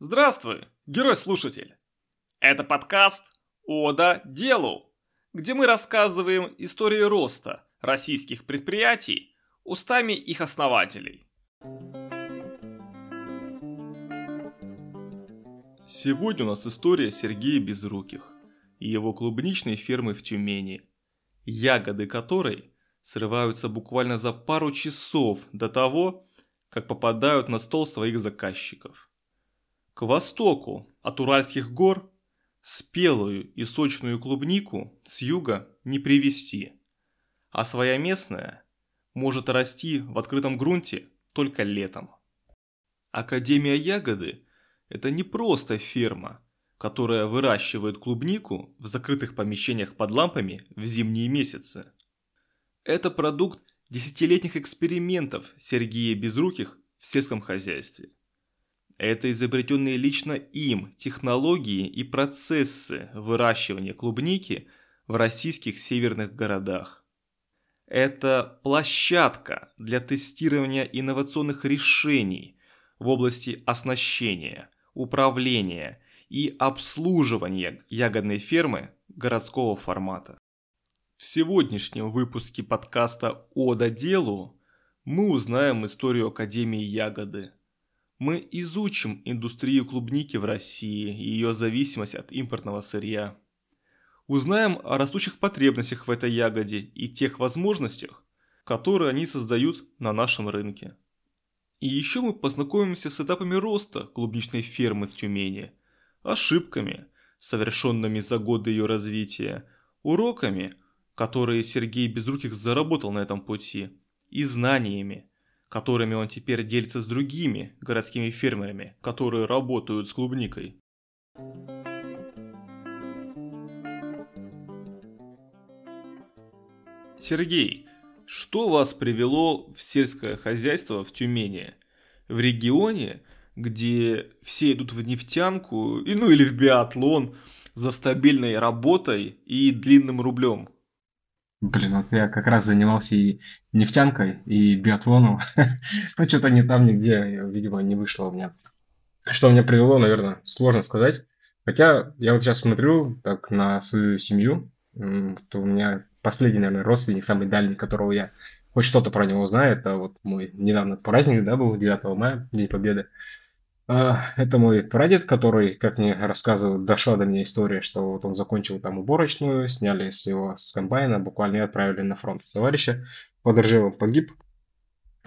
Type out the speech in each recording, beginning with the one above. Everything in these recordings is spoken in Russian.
Здравствуй, герой-слушатель! Это подкаст «Ода делу», где мы рассказываем истории роста российских предприятий устами их основателей. Сегодня у нас история Сергея Безруких и его клубничной фермы в Тюмени, ягоды которой срываются буквально за пару часов до того, как попадают на стол своих заказчиков. К востоку от Уральских гор спелую и сочную клубнику с юга не привезти, а своя местная может расти в открытом грунте только летом. Академия ягоды – это не просто ферма, которая выращивает клубнику в закрытых помещениях под лампами в зимние месяцы. Это продукт десятилетних экспериментов Сергея Безруких в сельском хозяйстве. Это изобретенные лично им технологии и процессы выращивания клубники в российских северных городах. Это площадка для тестирования инновационных решений в области оснащения, управления и обслуживания ягодной фермы городского формата. В сегодняшнем выпуске подкаста «Ода делу» мы узнаем историю Академии Ягоды – мы изучим индустрию клубники в России и ее зависимость от импортного сырья. Узнаем о растущих потребностях в этой ягоде и тех возможностях, которые они создают на нашем рынке. И еще мы познакомимся с этапами роста клубничной фермы в Тюмени, ошибками, совершенными за годы ее развития, уроками, которые Сергей Безруких заработал на этом пути, и знаниями, которыми он теперь делится с другими городскими фермерами, которые работают с клубникой. Сергей, что вас привело в сельское хозяйство в Тюмени? В регионе, где все идут в нефтянку, и, ну или в биатлон, за стабильной работой и длинным рублем – Блин, вот я как раз занимался и нефтянкой, и биатлоном. Ну, что-то не там нигде, видимо, не вышло у меня. Что меня привело, наверное, сложно сказать. Хотя я вот сейчас смотрю так на свою семью, то у меня последний, наверное, родственник, самый дальний, которого я хоть что-то про него знаю, это вот мой недавно праздник, да, был 9 мая, День Победы. А, это мой прадед, который, как мне рассказывал, дошла до меня история, что вот он закончил там уборочную, сняли с его с комбайна, буквально отправили на фронт товарища. Под Ржевом погиб,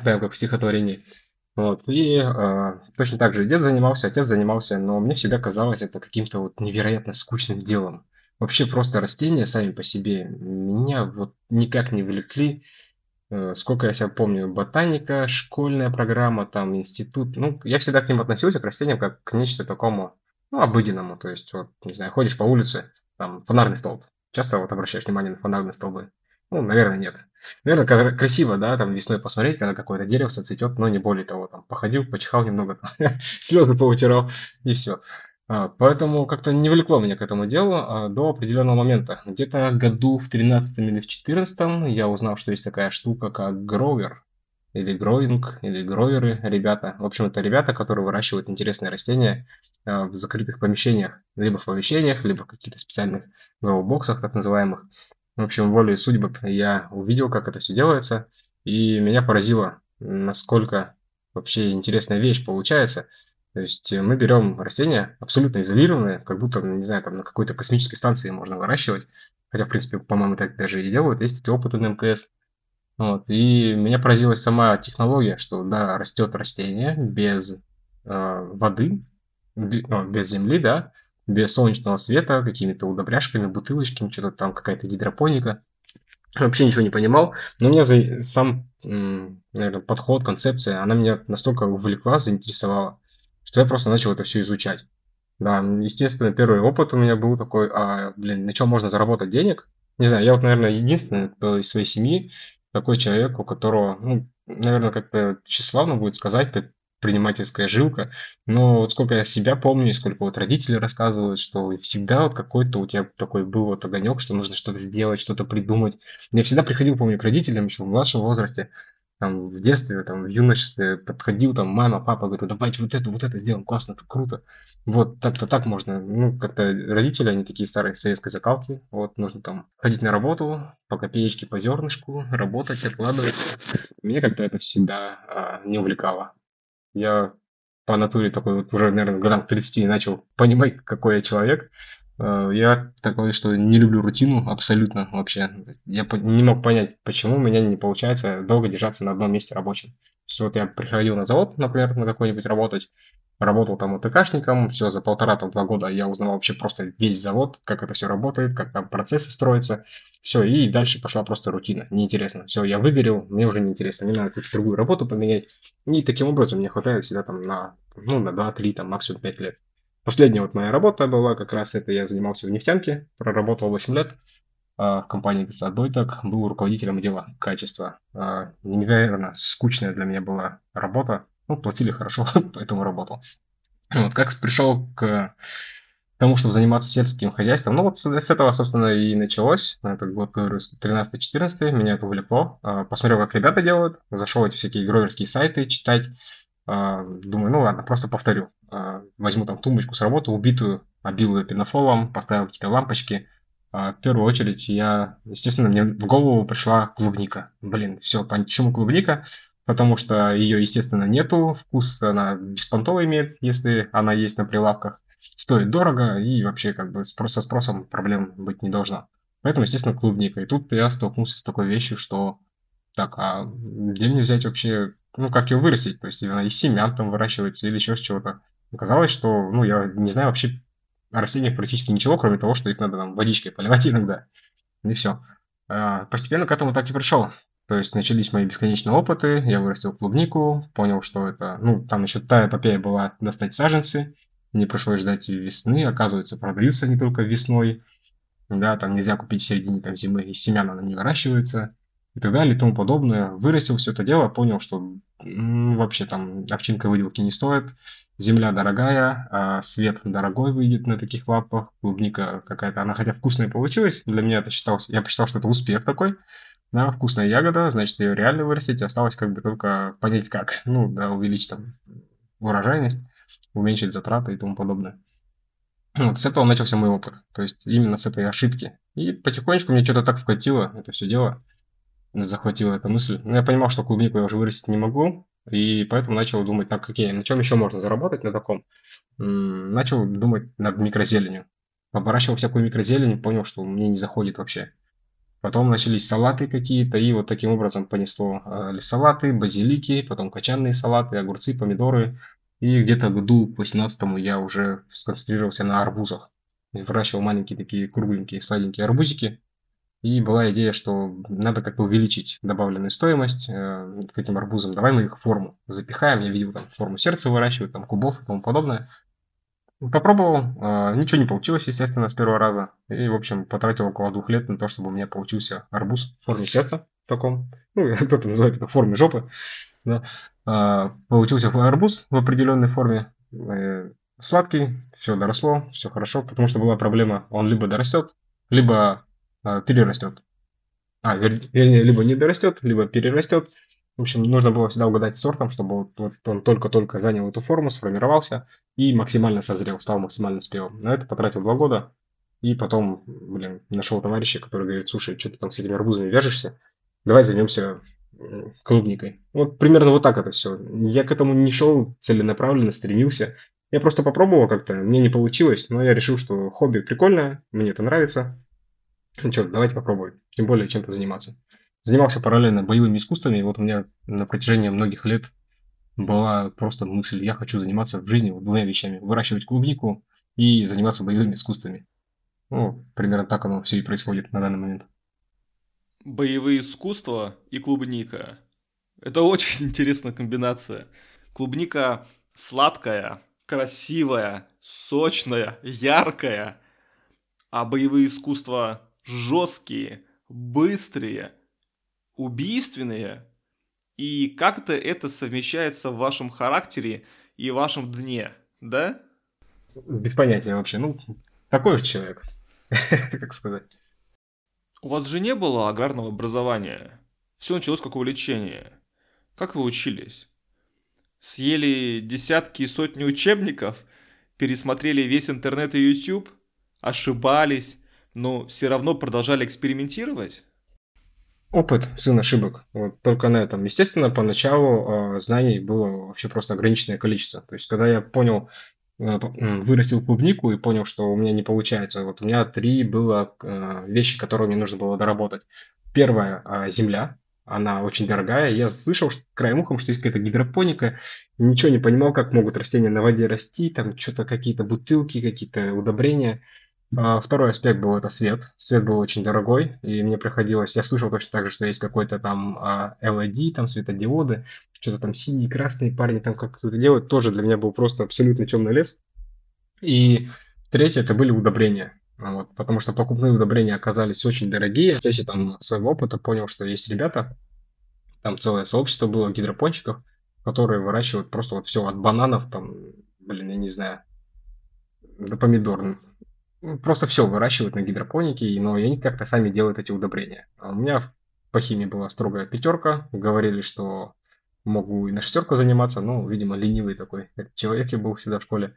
так как в стихотворении. Вот. И э, точно так же дед занимался, отец занимался, но мне всегда казалось это каким-то вот невероятно скучным делом. Вообще просто растения сами по себе меня вот никак не влекли. Э, сколько я себя помню, ботаника, школьная программа, там, институт. Ну, я всегда к ним относился, к растениям, как к нечто такому, ну, обыденному. То есть, вот, не знаю, ходишь по улице, там, фонарный столб. Часто вот обращаешь внимание на фонарные столбы? Ну, наверное, нет. Наверное, красиво, да, там весной посмотреть, когда какое-то дерево цветет, но не более того, там, походил, почихал немного, слезы поутирал, и все. А, поэтому как-то не влекло меня к этому делу а, до определенного момента. Где-то году в 13 или в 14 я узнал, что есть такая штука, как гровер, или гроинг, или гроверы, ребята. В общем, это ребята, которые выращивают интересные растения а, в закрытых помещениях. Либо в помещениях, либо в каких-то специальных гроу-боксах, так называемых. В общем, волей судьбы я увидел, как это все делается, и меня поразило, насколько вообще интересная вещь получается – то есть э, мы берем растения абсолютно изолированные, как будто, не знаю, там на какой-то космической станции можно выращивать. Хотя, в принципе, по-моему, так даже и делают. Есть такие опыты на МКС. Вот. И меня поразила сама технология, что, да, растет растение без э, воды, без земли, да, без солнечного света, какими-то удобряшками, бутылочками, что-то там, какая-то гидропоника. Вообще ничего не понимал, но меня за, сам, наверное, подход, концепция, она меня настолько увлекла, заинтересовала, что я просто начал это все изучать. Да, естественно, первый опыт у меня был такой, а, блин, на чем можно заработать денег? Не знаю, я вот, наверное, единственный кто из своей семьи, такой человек, у которого, ну, наверное, как-то тщеславно будет сказать, предпринимательская жилка, но вот сколько я себя помню, и сколько вот родители рассказывают, что всегда вот какой-то у тебя такой был вот огонек, что нужно что-то сделать, что-то придумать. Я всегда приходил, помню, к родителям еще в младшем возрасте, там в детстве, там в юношестве подходил, там мама, папа говорю, давайте вот это, вот это сделаем, классно, это круто. Вот так-то так можно. Ну, как-то родители, они такие старые советской закалки. Вот нужно там ходить на работу, по копеечке, по зернышку, работать, откладывать. Мне как-то это всегда а, не увлекало. Я по натуре такой вот уже, наверное, годам 30 начал понимать, какой я человек. Э, я такой, что не люблю рутину абсолютно вообще. Я не мог понять, почему у меня не получается долго держаться на одном месте рабочем. То есть вот я приходил на завод, например, на какой-нибудь работать, работал там АТКшником, все, за полтора-два года я узнал вообще просто весь завод, как это все работает, как там процессы строятся, все, и дальше пошла просто рутина, неинтересно. Все, я выгорел, мне уже неинтересно, мне надо какую-то другую работу поменять, и таким образом мне хватает всегда там на, ну, на 2-3, там, максимум 5 лет. Последняя вот моя работа была, как раз это я занимался в нефтянке, проработал 8 лет, а, в компании Десадой так, был руководителем отдела качества. А, невероятно скучная для меня была работа, ну, платили хорошо, поэтому работал. Вот, как пришел к тому, чтобы заниматься сельским хозяйством, ну, вот с, с этого, собственно, и началось. Это год, говорю, 13-14, меня это увлекло. А, посмотрел, как ребята делают, зашел эти всякие гроверские сайты читать. Думаю, ну ладно, просто повторю. А, возьму там тумбочку с работы, убитую, обил ее пенофолом, поставил какие-то лампочки. В первую очередь я, естественно, мне в голову пришла клубника. Блин, все, почему клубника? потому что ее, естественно, нету, вкус она беспонтовый имеет, если она есть на прилавках, стоит дорого и вообще как бы со спросом проблем быть не должно. Поэтому, естественно, клубника. И тут я столкнулся с такой вещью, что так, а где мне взять вообще, ну, как ее вырастить? То есть она из семян там выращивается или еще с чего-то. Оказалось, что, ну, я не знаю вообще о растениях практически ничего, кроме того, что их надо там водичкой поливать иногда. И все. А, постепенно к этому так и пришел. То есть начались мои бесконечные опыты, я вырастил клубнику, понял, что это... Ну, там еще та эпопея была достать саженцы, не пришлось ждать весны, оказывается, продаются они только весной, да, там нельзя купить в середине там, зимы, из семян она не выращивается, и так далее, и тому подобное. Вырастил все это дело, понял, что ну, вообще там овчинка выделки не стоит, земля дорогая, а свет дорогой выйдет на таких лапах, клубника какая-то, она хотя вкусная получилась, для меня это считалось, я посчитал, что это успех такой, да, вкусная ягода, значит, ее реально вырастить, осталось как бы только понять как. Ну, да, увеличить там урожайность, уменьшить затраты и тому подобное. Вот с этого начался мой опыт, то есть именно с этой ошибки. И потихонечку мне что-то так вкатило это все дело, захватила эта мысль. Но я понимал, что клубнику я уже вырастить не могу, и поэтому начал думать, так, окей, на чем еще можно заработать на таком? Начал думать над микрозеленью. Обворачивал всякую микрозелень, понял, что мне не заходит вообще. Потом начались салаты какие-то, и вот таким образом понесло э, салаты, базилики, потом качанные салаты, огурцы, помидоры. И где-то году по 17 я уже сконцентрировался на арбузах. Выращивал маленькие такие кругленькие сладенькие арбузики. И была идея, что надо как-то увеличить добавленную стоимость э, к этим арбузам. Давай мы их форму запихаем. Я видел там форму сердца выращивают, там кубов и тому подобное. Попробовал, а, ничего не получилось, естественно, с первого раза. И, в общем, потратил около двух лет на то, чтобы у меня получился арбуз в форме сердца в таком. Ну, кто-то называет это в форме жопы. Да. А, получился арбуз в определенной форме. Э, сладкий, все доросло, все хорошо, потому что была проблема, он либо дорастет, либо перерастет. А, вернее, либо не дорастет, либо перерастет, в общем, нужно было всегда угадать сортом, чтобы вот он только-только занял эту форму, сформировался и максимально созрел, стал максимально спелым. На это потратил два года. И потом, блин, нашел товарища, который говорит, слушай, что ты там с этими арбузами вяжешься? Давай займемся клубникой. Вот примерно вот так это все. Я к этому не шел целенаправленно, стремился. Я просто попробовал как-то, мне не получилось, но я решил, что хобби прикольное, мне это нравится. Ну что, давайте попробуем. Тем более чем-то заниматься занимался параллельно боевыми искусствами, и вот у меня на протяжении многих лет была просто мысль, я хочу заниматься в жизни вот двумя вещами, выращивать клубнику и заниматься боевыми искусствами. Ну, примерно так оно все и происходит на данный момент. Боевые искусства и клубника. Это очень интересная комбинация. Клубника сладкая, красивая, сочная, яркая, а боевые искусства жесткие, быстрые, убийственные, и как-то это совмещается в вашем характере и вашем дне, да? Без понятия вообще. Ну, такой уж человек, как сказать. У вас же не было аграрного образования. Все началось как увлечение. Как вы учились? Съели десятки и сотни учебников? Пересмотрели весь интернет и YouTube? Ошибались, но все равно продолжали экспериментировать? Опыт, сын ошибок. Вот только на этом. Естественно, поначалу э, знаний было вообще просто ограниченное количество. То есть, когда я понял, э, вырастил клубнику и понял, что у меня не получается, вот у меня три было э, вещи, которые мне нужно было доработать. Первое э, – земля. Она очень дорогая. Я слышал что, краем ухом, что есть какая-то гидропоника. Ничего не понимал, как могут растения на воде расти. Там что-то какие-то бутылки, какие-то удобрения. А, второй аспект был это свет. Свет был очень дорогой, и мне приходилось... Я слышал точно так же, что есть какой-то там а, LED, там светодиоды, что-то там синие, красные парни там как-то делают. Тоже для меня был просто абсолютно темный лес. И третье, это были удобрения. Вот, потому что покупные удобрения оказались очень дорогие. В процессе там своего опыта понял, что есть ребята, там целое сообщество было гидропончиков, которые выращивают просто вот все от бананов, там, блин, я не знаю, до помидор, просто все выращивают на гидропонике, но они как-то сами делают эти удобрения. А у меня по химии была строгая пятерка, говорили, что могу и на шестерку заниматься, но, видимо, ленивый такой человек я был всегда в школе.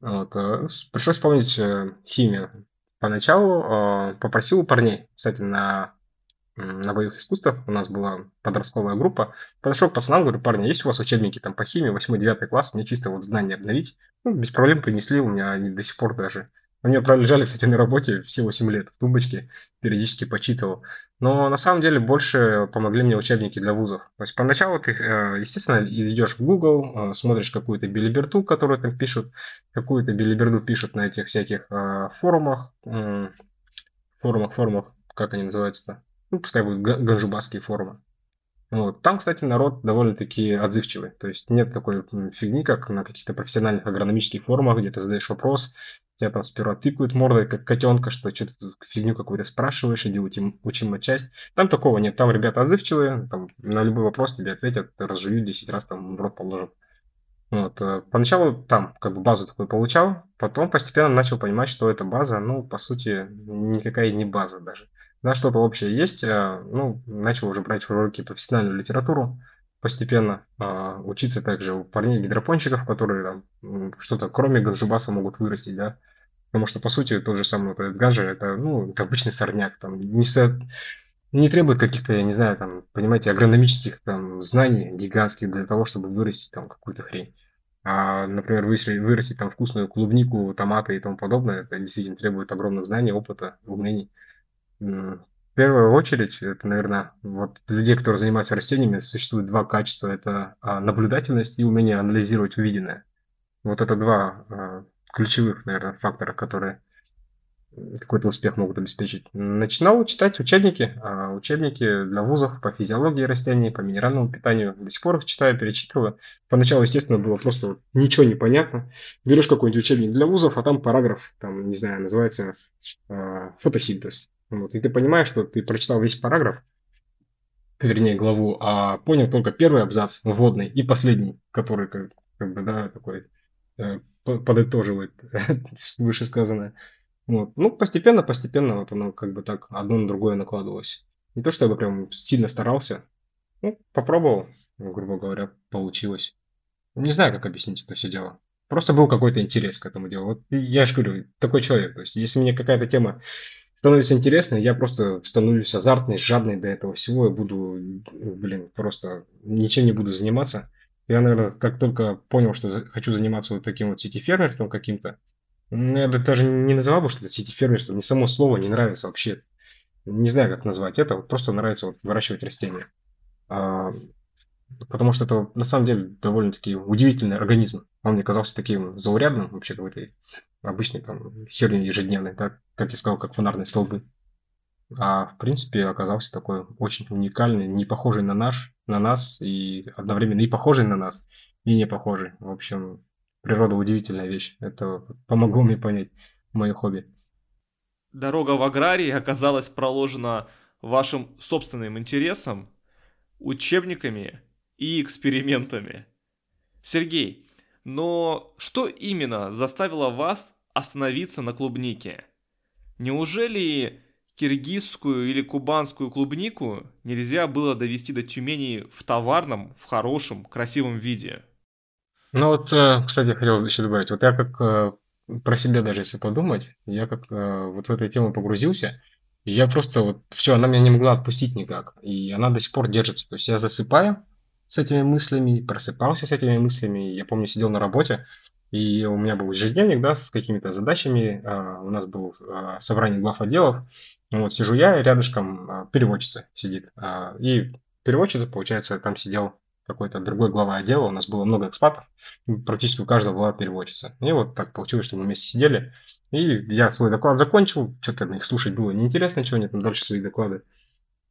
Вот, э, пришлось вспомнить э, химию. Поначалу э, попросил у парней, кстати, на, на боевых искусствах у нас была подростковая группа. Подошел к пацанам, говорю, парни, есть у вас учебники там по химии, 8-9 класс, мне чисто вот знания обновить. Ну, без проблем принесли, у меня они до сих пор даже они пролежали, кстати, на работе все 8 лет в тумбочке, периодически почитывал. Но на самом деле больше помогли мне учебники для вузов. То есть поначалу ты, э, естественно, идешь в Google, э, смотришь какую-то билиберду, которую там пишут, какую-то билиберду пишут на этих всяких э, форумах, форумах, форумах, как они называются-то? Ну, пускай будут ганжубасские форумы. Вот. Там, кстати, народ довольно-таки отзывчивый. То есть нет такой фигни, как на каких-то профессиональных агрономических форумах, где ты задаешь вопрос, тебя там сперва тыкают мордой, как котенка, что что-то фигню какую-то спрашиваешь, иди учим, учим часть. Там такого нет, там ребята отзывчивые, там на любой вопрос тебе ответят, разжуют 10 раз, там в рот положат. Вот. Э, поначалу там как бы базу такую получал, потом постепенно начал понимать, что эта база, ну, по сути, никакая не база даже. Да, что-то общее есть, э, ну, начал уже брать в руки профессиональную литературу, постепенно э, учиться также у парней гидропонщиков, которые там что-то кроме ганжубаса могут вырастить, да, потому что по сути тот же самый вот этот ганжа это, ну, это обычный сорняк, там не, не требует каких-то, я не знаю, там, понимаете, агрономических там знаний гигантских для того, чтобы вырастить там какую-то хрень. А, например, вырастить, вырастить там вкусную клубнику, томаты и тому подобное, это действительно требует огромных знаний, опыта, умений. В первую очередь, это, наверное, вот для людей, которые занимаются растениями, существует два качества. Это а, наблюдательность и умение анализировать увиденное. Вот это два а, ключевых, наверное, фактора, которые какой-то успех могут обеспечить. Начинал читать учебники, а, учебники для вузов по физиологии растений, по минеральному питанию. До сих пор их читаю, перечитываю. Поначалу, естественно, было просто ничего не понятно. Берешь какой-нибудь учебник для вузов, а там параграф, там, не знаю, называется фотосинтез вот, и ты понимаешь, что ты прочитал весь параграф, вернее, главу, а понял только первый абзац, вводный, и последний, который, как, как бы, да, такой э, подытоживает вышесказанное. Вот. Ну, постепенно, постепенно вот оно как бы так одно на другое накладывалось. Не то, что я бы прям сильно старался. Ну, попробовал, грубо говоря, получилось. Не знаю, как объяснить это все дело. Просто был какой-то интерес к этому делу. Вот я же говорю, такой человек. То есть, если мне какая-то тема становится интересно, я просто становлюсь азартный, жадный до этого всего, и буду, блин, просто ничем не буду заниматься. Я, наверное, как только понял, что хочу заниматься вот таким вот сити-фермерством каким-то, ну, я даже не называл бы, что это сити-фермерство, мне само слово не нравится вообще. Не знаю, как назвать это, вот просто нравится вот выращивать растения. Потому что это на самом деле довольно-таки удивительный организм. Он мне казался таким заурядным, вообще какой-то обычной там херни ежедневной, так, как я сказал, как фонарные столбы. А в принципе оказался такой очень уникальный, не похожий на наш, на нас, и одновременно и похожий на нас, и не похожий. В общем, природа удивительная вещь. Это помогло мне понять мое хобби. Дорога в аграрии оказалась проложена вашим собственным интересом, учебниками и экспериментами. Сергей, но что именно заставило вас остановиться на клубнике? Неужели киргизскую или кубанскую клубнику нельзя было довести до Тюмени в товарном, в хорошем, красивом виде. Ну вот, э, кстати, хотел еще добавить, вот я как э, про себя даже если подумать, я как э, вот в эту тему погрузился, я просто вот, все, она меня не могла отпустить никак, и она до сих пор держится, то есть я засыпаю с этими мыслями, просыпался с этими мыслями, я помню, сидел на работе, и у меня был ежедневник, да, с какими-то задачами, у нас было собрание глав отделов, вот сижу я, рядышком переводчица сидит, и переводчица, получается, там сидел какой-то другой глава отдела, у нас было много экспатов, практически у каждого была переводчица. И вот так получилось, что мы вместе сидели, и я свой доклад закончил, что-то их слушать было неинтересно, чего они там дальше свои доклады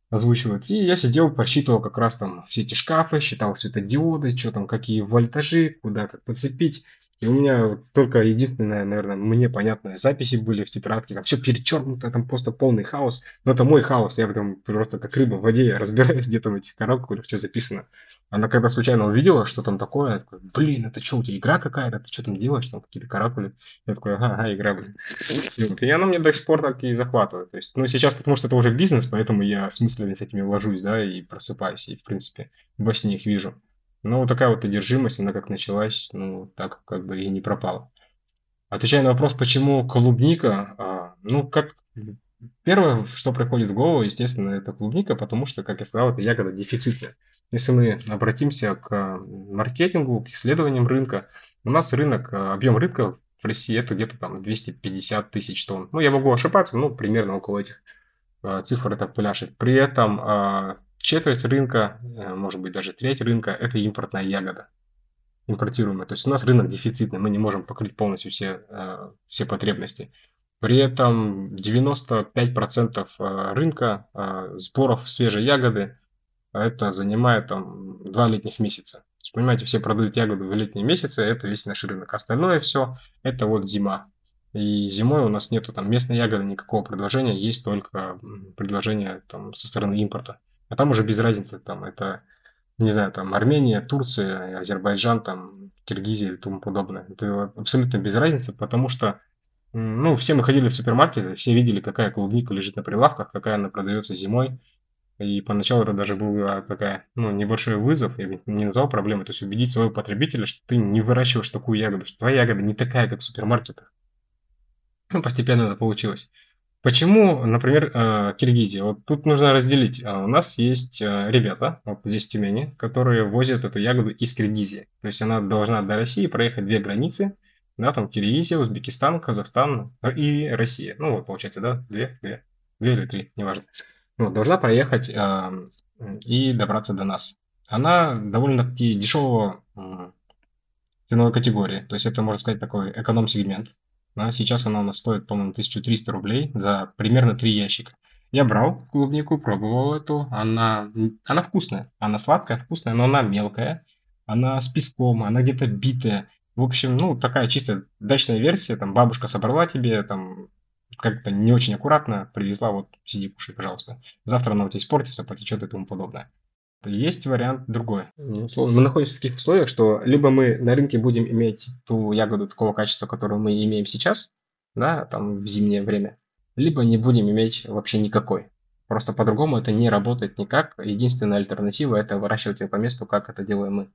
озвучивают. И я сидел, просчитывал как раз там все эти шкафы, считал светодиоды, что там, какие вольтажи, куда как подцепить. И у меня только единственное, наверное, мне понятное, записи были в тетрадке, там все перечеркнуто, там просто полный хаос. Но это мой хаос, я там просто как рыба в воде разбираюсь где-то в этих коробках, что записано. Она когда случайно увидела, что там такое, я такой, блин, это что, у тебя игра какая-то, ты что там делаешь, там какие-то каракули. Я такой, ага, ага, игра, блин. И, она мне до сих пор так и захватывает. То есть, ну, сейчас, потому что это уже бизнес, поэтому я с мыслями с этими вложусь, да, и просыпаюсь, и, в принципе, во сне их вижу. Но вот такая вот одержимость, она как началась, ну, так как бы и не пропала. Отвечая на вопрос, почему клубника, а, ну, как первое, что приходит в голову, естественно, это клубника, потому что, как я сказал, это ягода дефицитная. Если мы обратимся к маркетингу, к исследованиям рынка, у нас рынок, объем рынка в России это где-то там 250 тысяч тонн. Ну, я могу ошибаться, но примерно около этих а, цифр это пляшет. При этом а, четверть рынка, э, может быть даже треть рынка, это импортная ягода, импортируемая. То есть у нас рынок дефицитный, мы не можем покрыть полностью все, э, все потребности. При этом 95% э, рынка сборов свежей ягоды это занимает там два летних месяца. То есть, понимаете, все продают ягоду в летние месяцы, это весь наш рынок. Остальное все, это вот зима. И зимой у нас нету там местной ягоды никакого предложения, есть только предложение там со стороны импорта. А там уже без разницы, там это, не знаю, там Армения, Турция, Азербайджан, там Киргизия и тому подобное. Это абсолютно без разницы, потому что, ну, все мы ходили в супермаркеты, все видели, какая клубника лежит на прилавках, какая она продается зимой. И поначалу это даже был такая, ну, небольшой вызов, я не назвал проблемой, то есть убедить своего потребителя, что ты не выращиваешь такую ягоду, что твоя ягода не такая, как в супермаркетах. Ну, постепенно это получилось. Почему, например, э, Киргизия? Вот тут нужно разделить. А, у нас есть э, ребята, вот здесь в Тюмени, которые возят эту ягоду из Киргизии. То есть она должна до России проехать две границы, да, там Киргизия, Узбекистан, Казахстан э, и Россия. Ну вот, получается, да, две, две, две или три, неважно. Вот, должна проехать э, и добраться до нас. Она довольно-таки дешевого э, ценовой категории. То есть это, можно сказать, такой эконом-сегмент. Да, сейчас она у нас стоит, по-моему, 1300 рублей за примерно 3 ящика. Я брал клубнику, пробовал эту. Она, она вкусная. Она сладкая, вкусная, но она мелкая. Она с песком, она где-то битая. В общем, ну, такая чисто дачная версия. Там бабушка собрала тебе, там как-то не очень аккуратно привезла, вот сиди, кушай, пожалуйста. Завтра она у тебя испортится, потечет и тому подобное. Есть вариант другой. Ну, условно, мы находимся в таких условиях, что либо мы на рынке будем иметь ту ягоду такого качества, которую мы имеем сейчас, да, там в зимнее время, либо не будем иметь вообще никакой. Просто по-другому это не работает никак. Единственная альтернатива это выращивать ее по месту, как это делаем мы.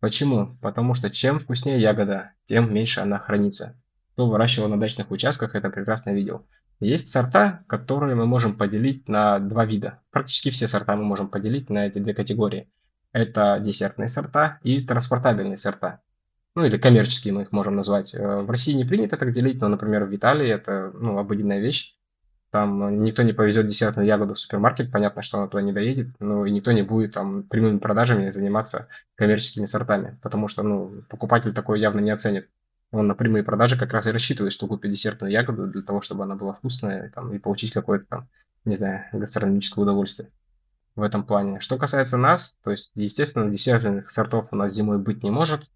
Почему? Потому что чем вкуснее ягода, тем меньше она хранится. Кто выращивал на дачных участках, это прекрасно видел. Есть сорта, которые мы можем поделить на два вида. Практически все сорта мы можем поделить на эти две категории. Это десертные сорта и транспортабельные сорта. Ну или коммерческие мы их можем назвать. Э, в России не принято так делить, но, например, в Италии это ну, обыденная вещь. Там никто не повезет десертную ягоду в супермаркет, понятно, что она туда не доедет, но и никто не будет там прямыми продажами заниматься коммерческими сортами, потому что ну, покупатель такое явно не оценит он на прямые продажи как раз и рассчитывает, что купит десертную ягоду для того, чтобы она была вкусная там, и получить какое-то там, не знаю, гастрономическое удовольствие в этом плане. Что касается нас, то есть, естественно, десертных сортов у нас зимой быть не может,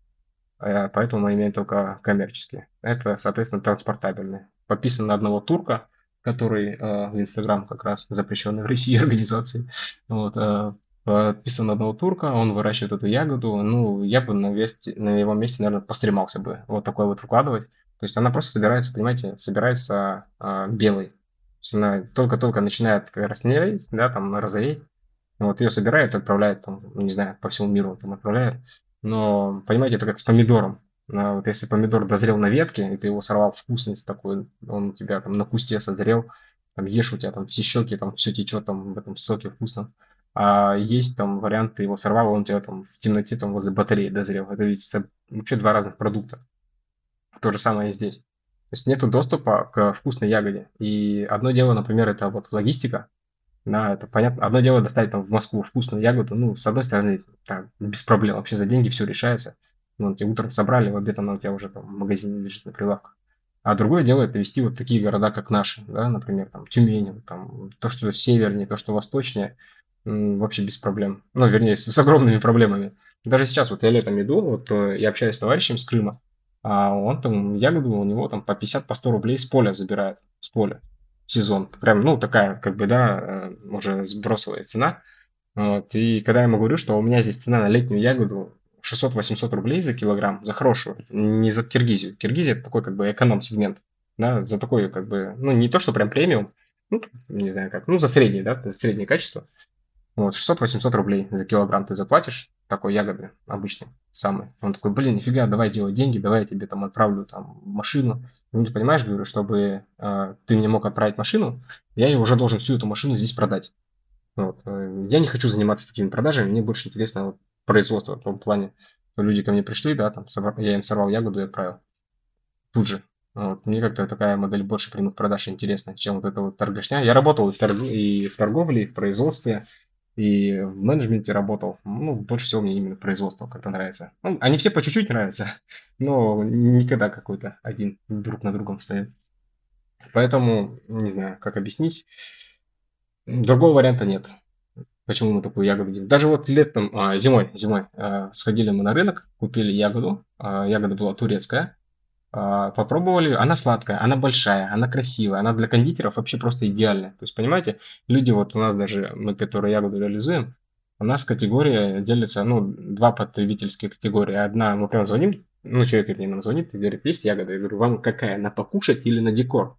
э, поэтому мы имеем только коммерческие. Это, соответственно, транспортабельные. Подписан на одного турка, который э, в Инстаграм как раз запрещенной в России организации. Вот, э, подписан одного турка, он выращивает эту ягоду, ну, я бы на, вести, на его месте, наверное, постремался бы вот такой вот вкладывать. То есть она просто собирается, понимаете, собирается а, белой. Она только-только начинает нереть, да, там, розоветь. Вот ее собирают, отправляют, там, не знаю, по всему миру там отправляют. Но, понимаете, это как с помидором. А вот если помидор дозрел на ветке, и ты его сорвал вкусность такой, он у тебя там на кусте созрел, там ешь, у тебя там все щеки, там все течет там в этом соке вкусно. А есть там вариант, ты его сорвал, он тебя там в темноте там возле батареи дозрел. Это ведь вообще два разных продукта. То же самое и здесь. То есть нет доступа к вкусной ягоде. И одно дело, например, это вот логистика. Да, это понятно. Одно дело доставить там в Москву вкусную ягоду. Ну, с одной стороны, там, без проблем. Вообще за деньги все решается. Ну, тебе утром собрали, в обед она у тебя уже там в магазине лежит на прилавках. А другое дело это вести вот такие города, как наши, да, например, там Тюмень, там, то, что севернее, то, что восточнее, вообще без проблем. Ну, вернее, с, с огромными проблемами. Даже сейчас вот я летом иду, вот э, я общаюсь с товарищем с Крыма, а он там ягоду у него там по 50, по 100 рублей с поля забирает, с поля сезон. Прям, ну, такая, как бы, да, э, уже сбросовая цена. Вот. И когда я ему говорю, что у меня здесь цена на летнюю ягоду 600-800 рублей за килограмм, за хорошую, не за Киргизию. Киргизия это такой как бы эконом-сегмент, да, за такой как бы, ну не то, что прям премиум, ну, не знаю как, ну за среднее, да, за среднее качество. Вот, 600-800 рублей за килограмм ты заплатишь, такой ягоды обычный, самый. Он такой, блин, нифига, давай делать деньги, давай я тебе там отправлю там машину. Ну, ты понимаешь, говорю, чтобы э, ты мне мог отправить машину, я уже должен всю эту машину здесь продать. Вот. Э, я не хочу заниматься такими продажами, мне больше интересно вот, производство в том плане. Люди ко мне пришли, да, там, я им сорвал ягоду и отправил. Тут же. Вот. Мне как-то такая модель больше прямых продаж интересна, чем вот эта вот торгашня. Я работал и в, торг... и в торговле, и в производстве, и в менеджменте работал. Ну, больше всего мне именно производство как-то нравится. Ну, они все по чуть-чуть нравятся, но никогда какой-то один друг на другом стоит. Поэтому, не знаю, как объяснить. Другого варианта нет. Почему мы такую ягоду делаем? Даже вот летом, а, зимой, зимой а, сходили мы на рынок, купили ягоду. А, ягода была турецкая. А, попробовали, она сладкая, она большая, она красивая, она для кондитеров вообще просто идеальная. То есть, понимаете, люди вот у нас даже, мы, которые ягоду реализуем, у нас категория делится, ну, два потребительские категории. Одна, мы прям звоним, ну, человек это нам звонит и говорит, есть ягода? Я говорю, вам какая, на покушать или на декор?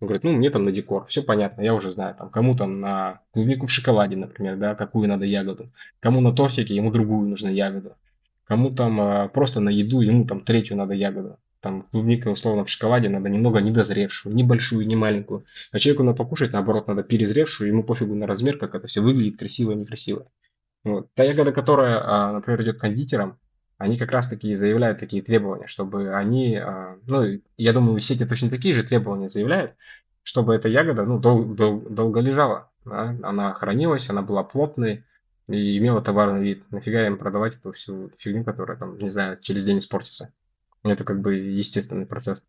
Он говорит, ну, мне там на декор, все понятно, я уже знаю, там, кому там на клубнику в шоколаде, например, да, какую надо ягоду, кому на тортике, ему другую нужна ягоду, кому там а, просто на еду, ему там третью надо ягоду там клубника условно в шоколаде надо немного недозревшую, не большую, не маленькую. А человеку на покушать, наоборот, надо перезревшую, ему пофигу на размер, как это все выглядит, красиво, некрасиво. Вот. Та ягода, которая, а, например, идет кондитером, они как раз таки заявляют такие требования, чтобы они, а, ну, я думаю, сети точно такие же требования заявляют, чтобы эта ягода, ну, дол- дол- долго лежала, да? она хранилась, она была плотной и имела товарный вид. Нафига им продавать эту всю фигню, которая там, не знаю, через день испортится. Это как бы естественный процесс.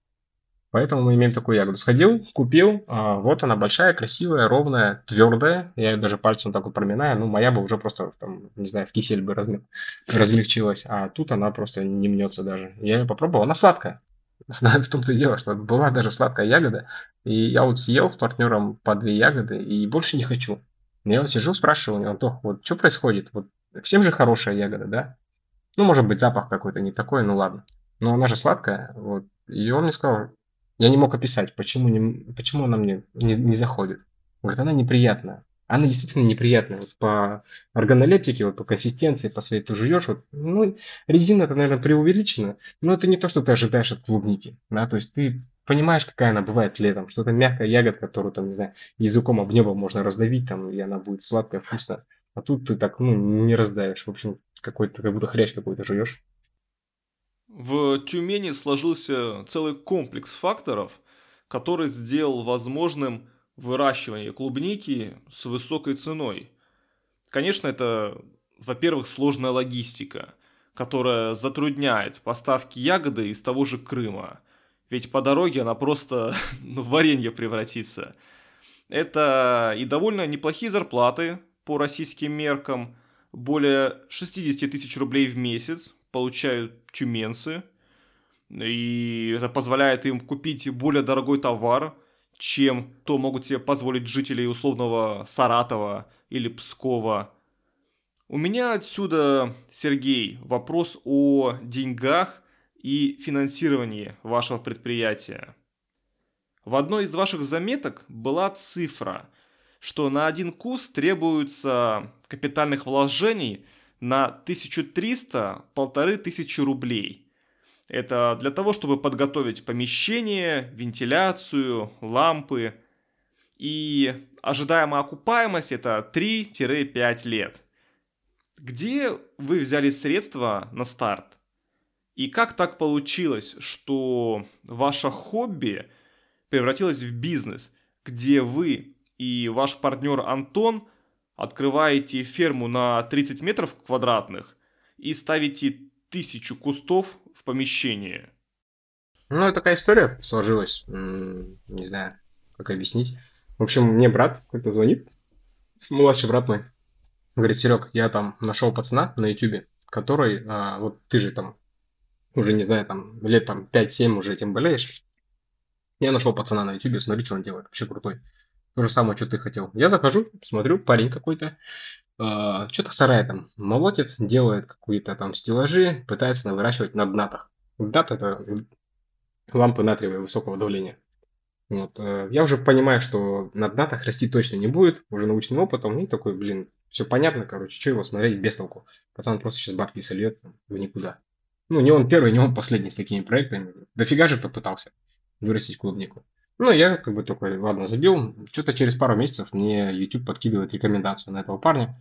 Поэтому мы имеем такую ягоду. Сходил, купил, а, вот она большая, красивая, ровная, твердая. Я ее даже пальцем так вот проминаю. Ну, моя бы уже просто, там, не знаю, в кисель бы размя... размягчилась. А тут она просто не мнется даже. Я ее попробовал, она сладкая. В том-то и дело, что была даже сладкая ягода. И я вот съел с партнером по две ягоды и больше не хочу. Я вот сижу, спрашиваю у него, Антох, вот что происходит? Вот всем же хорошая ягода, да? Ну, может быть, запах какой-то не такой, ну ладно но она же сладкая, вот. И он мне сказал, я не мог описать, почему, не, почему она мне не, не заходит. Говорит, она неприятная. Она действительно неприятная. Вот по органолептике, вот по консистенции, по своей ты жуешь. Вот, ну, резина это, наверное, преувеличена, но это не то, что ты ожидаешь от клубники. Да? То есть ты понимаешь, какая она бывает летом, что это мягкая ягодка, которую там, не знаю, языком об небо можно раздавить, там, и она будет сладкая, вкусная. А тут ты так, ну, не раздавишь. В общем, какой-то, как будто хрящ какой-то жуешь. В Тюмени сложился целый комплекс факторов, который сделал возможным выращивание клубники с высокой ценой. Конечно, это, во-первых, сложная логистика, которая затрудняет поставки ягоды из того же Крыма. Ведь по дороге она просто ну, в варенье превратится. Это и довольно неплохие зарплаты по российским меркам, более 60 тысяч рублей в месяц получают тюменцы, и это позволяет им купить более дорогой товар, чем то могут себе позволить жители условного Саратова или Пскова. У меня отсюда, Сергей, вопрос о деньгах и финансировании вашего предприятия. в одной из ваших заметок была цифра, что на один куст требуется капитальных вложений на 1300-1500 рублей. Это для того, чтобы подготовить помещение, вентиляцию, лампы. И ожидаемая окупаемость это 3-5 лет. Где вы взяли средства на старт? И как так получилось, что ваше хобби превратилось в бизнес, где вы и ваш партнер Антон открываете ферму на 30 метров квадратных и ставите тысячу кустов в помещение? Ну, такая история сложилась. Не знаю, как объяснить. В общем, мне брат как-то звонит, младший брат мой. Говорит, Серег, я там нашел пацана на ютюбе, который, а, вот ты же там уже, не знаю, там, лет там 5-7 уже этим болеешь. Я нашел пацана на ютубе, смотри, что он делает, вообще крутой. То же самое, что ты хотел. Я захожу, смотрю, парень какой-то, э, что-то в там молотит, делает какие-то там стеллажи, пытается выращивать на днатах. Днат это лампы натриевого высокого давления. Вот. Э, я уже понимаю, что на днатах расти точно не будет, уже научным опытом, ну такой, блин, все понятно, короче, что его смотреть без толку. Пацан просто сейчас бабки сольет в никуда. Ну, не он первый, не он последний с такими проектами. Дофига же кто пытался вырастить клубнику. Ну, я как бы такой, ладно, забил. Что-то через пару месяцев мне YouTube подкидывает рекомендацию на этого парня.